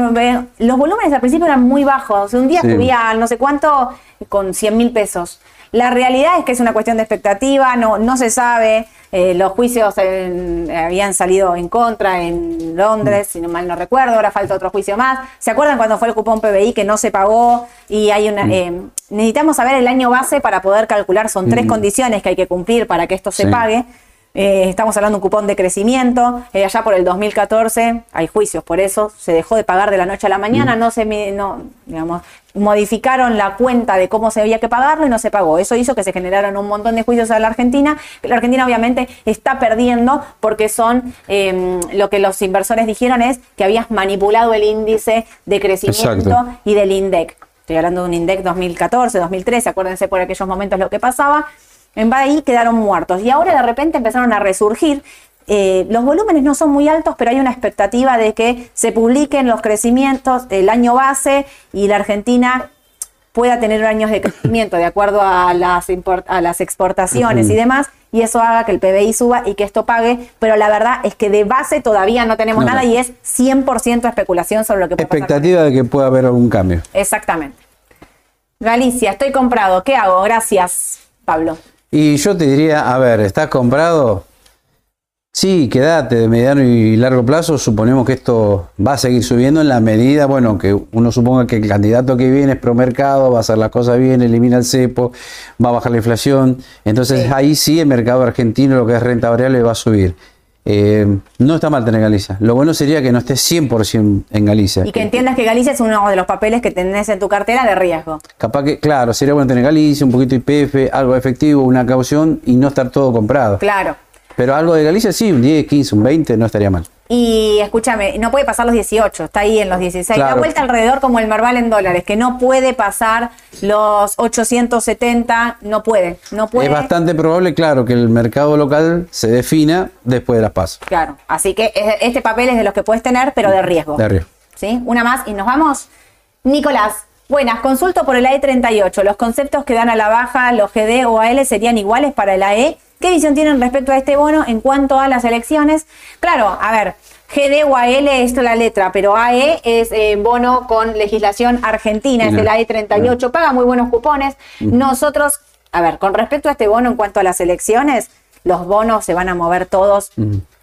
Los volúmenes al principio eran muy bajos. Un día Sí. subía no sé cuánto con 100 mil pesos. La realidad es que es una cuestión de expectativa, no, no se sabe. Eh, los juicios en- habían salido en contra en Londres, si no mal no recuerdo, ahora falta otro juicio más. ¿Se acuerdan cuando fue el cupón PBI que no se pagó y hay una... eh, necesitamos saber el año base para poder calcular, son tres condiciones que hay que cumplir para que esto se Sí. pague. Eh, estamos hablando de un cupón de crecimiento. Eh, allá por el 2014 hay juicios por eso. Se dejó de pagar de la noche a la mañana. No se, no, digamos, modificaron la cuenta de cómo se había que pagarlo y no se pagó. Eso hizo que se generaran un montón de juicios a la Argentina. La Argentina obviamente está perdiendo porque son eh, lo que los inversores dijeron es que habías manipulado el índice de crecimiento Exacto. y del INDEC. Estoy hablando de un INDEC 2014, 2013, acuérdense por aquellos momentos lo que pasaba. En ahí quedaron muertos y ahora de repente empezaron a resurgir. Eh, los volúmenes no son muy altos, pero hay una expectativa de que se publiquen los crecimientos del año base y la Argentina pueda tener años de crecimiento de acuerdo a las, import- a las exportaciones y demás, y eso haga que el PBI suba y que esto pague, pero la verdad es que de base todavía no tenemos No, nada no. y es 100% especulación sobre lo que puede pasar. Expectativa de que pueda haber algún cambio. Exactamente. Galicia, estoy comprado. ¿Qué hago? Gracias, Pablo. Y yo te diría, a ver, ¿estás comprado? Sí, quédate de mediano y largo plazo. Suponemos que esto va a seguir subiendo en la medida, bueno, que uno suponga que el candidato que viene es promercado, va a hacer las cosas bien, elimina el cepo, va a bajar la inflación. Entonces ahí sí el mercado argentino, lo que es renta variable, va a subir. Eh, no está mal tener Galicia. Lo bueno sería que no esté 100% en Galicia. Y que entiendas que Galicia es uno de los papeles que tenés en tu cartera de riesgo. Capaz que, claro, sería bueno tener Galicia, un poquito IPF, algo efectivo, una caución y no estar todo comprado. Claro. Pero algo de Galicia sí, un 10, 15, un 20 no estaría mal. Y escúchame, no puede pasar los 18, está ahí en los 16. Da Claro. vuelta alrededor como el Merval en dólares, que no puede pasar los 870, no puede, no puede. Es bastante probable, claro, que el mercado local se defina después de las pasos. Claro, así que es- este papel es de los que puedes tener, pero de riesgo. De arriba. ¿Sí? Una más y nos vamos. Nicolás, buenas, consulto por el AE 38. Los conceptos que dan a la baja, los GD o AL serían iguales para el AE. ¿Qué visión tienen respecto a este bono en cuanto a las elecciones? Claro, a ver, GD o AL es la letra, pero AE es eh, bono con legislación argentina, es el AE 38, paga muy buenos cupones. Nosotros, a ver, con respecto a este bono en cuanto a las elecciones, los bonos se van a mover todos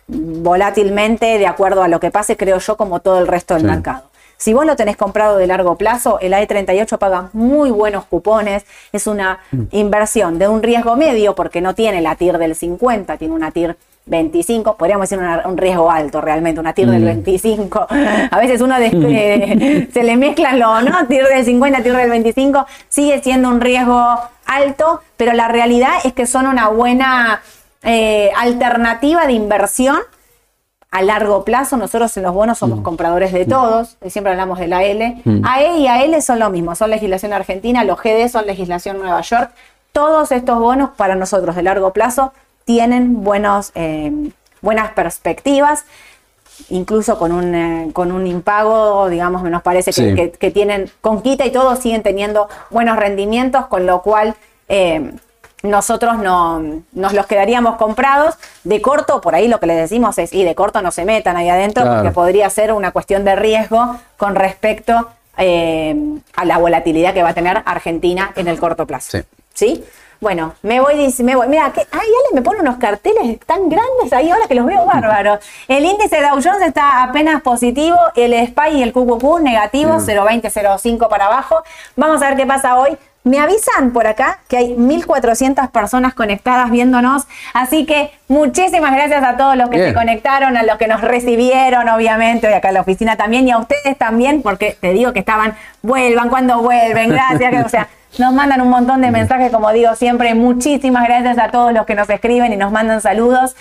volátilmente de acuerdo a lo que pase, creo yo, como todo el resto del Sí. mercado. Si vos lo tenés comprado de largo plazo, el AE38 paga muy buenos cupones, es una inversión de un riesgo medio porque no tiene la TIR del 50, tiene una TIR 25, podríamos decir una- un riesgo alto realmente, una TIR del 25. A veces uno des- eh, se le mezclan lo, ¿no? TIR del 50, TIR del 25, sigue siendo un riesgo alto, pero la realidad es que son una buena eh, alternativa de inversión a largo plazo. Nosotros en los bonos somos compradores de todos, siempre hablamos de la L. AE y AL son lo mismo, son legislación argentina, los GD son legislación Nueva York. Todos estos bonos para nosotros de largo plazo tienen buenos, eh, buenas perspectivas incluso con un, eh, con un impago, digamos, nos parece que, Sí. que- que tienen, con quita y todo, siguen teniendo buenos rendimientos, con lo cual eh, nosotros no, nos los quedaríamos comprados. De corto, por ahí lo que les decimos es, y de corto no se metan ahí adentro, Claro. porque podría ser una cuestión de riesgo con respecto eh, a la volatilidad que va a tener Argentina en el corto plazo. Sí. ¿Sí? Bueno, me voy, me voy. Mira, ay, Ale me pone unos carteles tan grandes ahí ahora que los veo bárbaros. El índice de Dow Jones está apenas positivo, el SPY y el QQQ negativo, 0,20, 0,5 para abajo. Vamos a ver qué pasa hoy. Me avisan por acá que hay 1.400 personas conectadas viéndonos, así que muchísimas gracias a todos los que se conectaron, a los que nos recibieron, obviamente, hoy acá en la oficina también, y a ustedes también, porque te digo que estaban, vuelvan cuando vuelven, gracias, que, o sea, nos mandan un montón de mensajes, como digo siempre, muchísimas gracias a todos los que nos escriben y nos mandan saludos.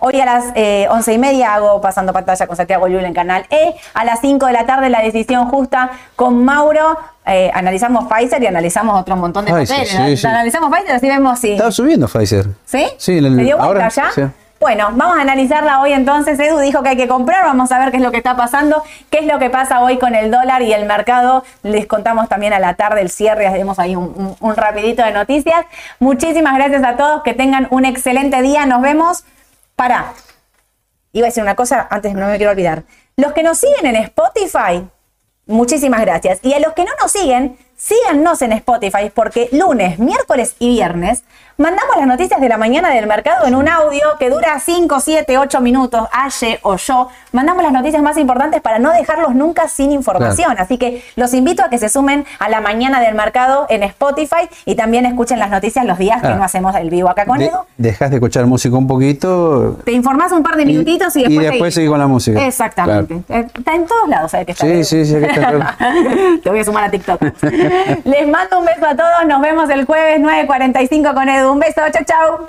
Hoy a las eh, once y media hago pasando pantalla con Santiago Lula en Canal E. A las 5 de la tarde la decisión justa con Mauro. Eh, analizamos Pfizer y analizamos otro montón de Pfizer, papeles. sí, sí. Analizamos Pfizer, así vemos si... Estaba subiendo Pfizer. ¿Sí? Sí, el- ¿Se dio ahora, ya? sí. Bueno, vamos a analizarla hoy entonces. Edu dijo que hay que comprar, vamos a ver qué es lo que está pasando, qué es lo que pasa hoy con el dólar y el mercado. Les contamos también a la tarde el cierre, hacemos ahí un, un- un rapidito de noticias. Muchísimas gracias a todos, que tengan un excelente día. Nos vemos para... Iba a decir una cosa, antes no me quiero olvidar. Los que nos siguen en Spotify, muchísimas gracias. Y a los que no nos siguen, síganos en Spotify porque lunes, miércoles y viernes mandamos las noticias de la mañana del mercado en un audio que dura 5, 7, 8 minutos, Aye o yo. Mandamos las noticias más importantes para no dejarlos nunca sin información. Así que los invito a que se sumen a la mañana del mercado en Spotify y también escuchen las noticias los días que Ah. no hacemos el vivo acá con De- Edu. Dejas de escuchar música un poquito. Te informás un par de minutitos y, y después, después seguís con la música. Exactamente. Eh, Está en todos lados, ¿sabes que está? Sí, Edu? sí, sí, está. Te voy a sumar a TikTok. Les mando un beso a todos. Nos vemos el jueves 9.45 con Edu. Un beso. Chau, chau.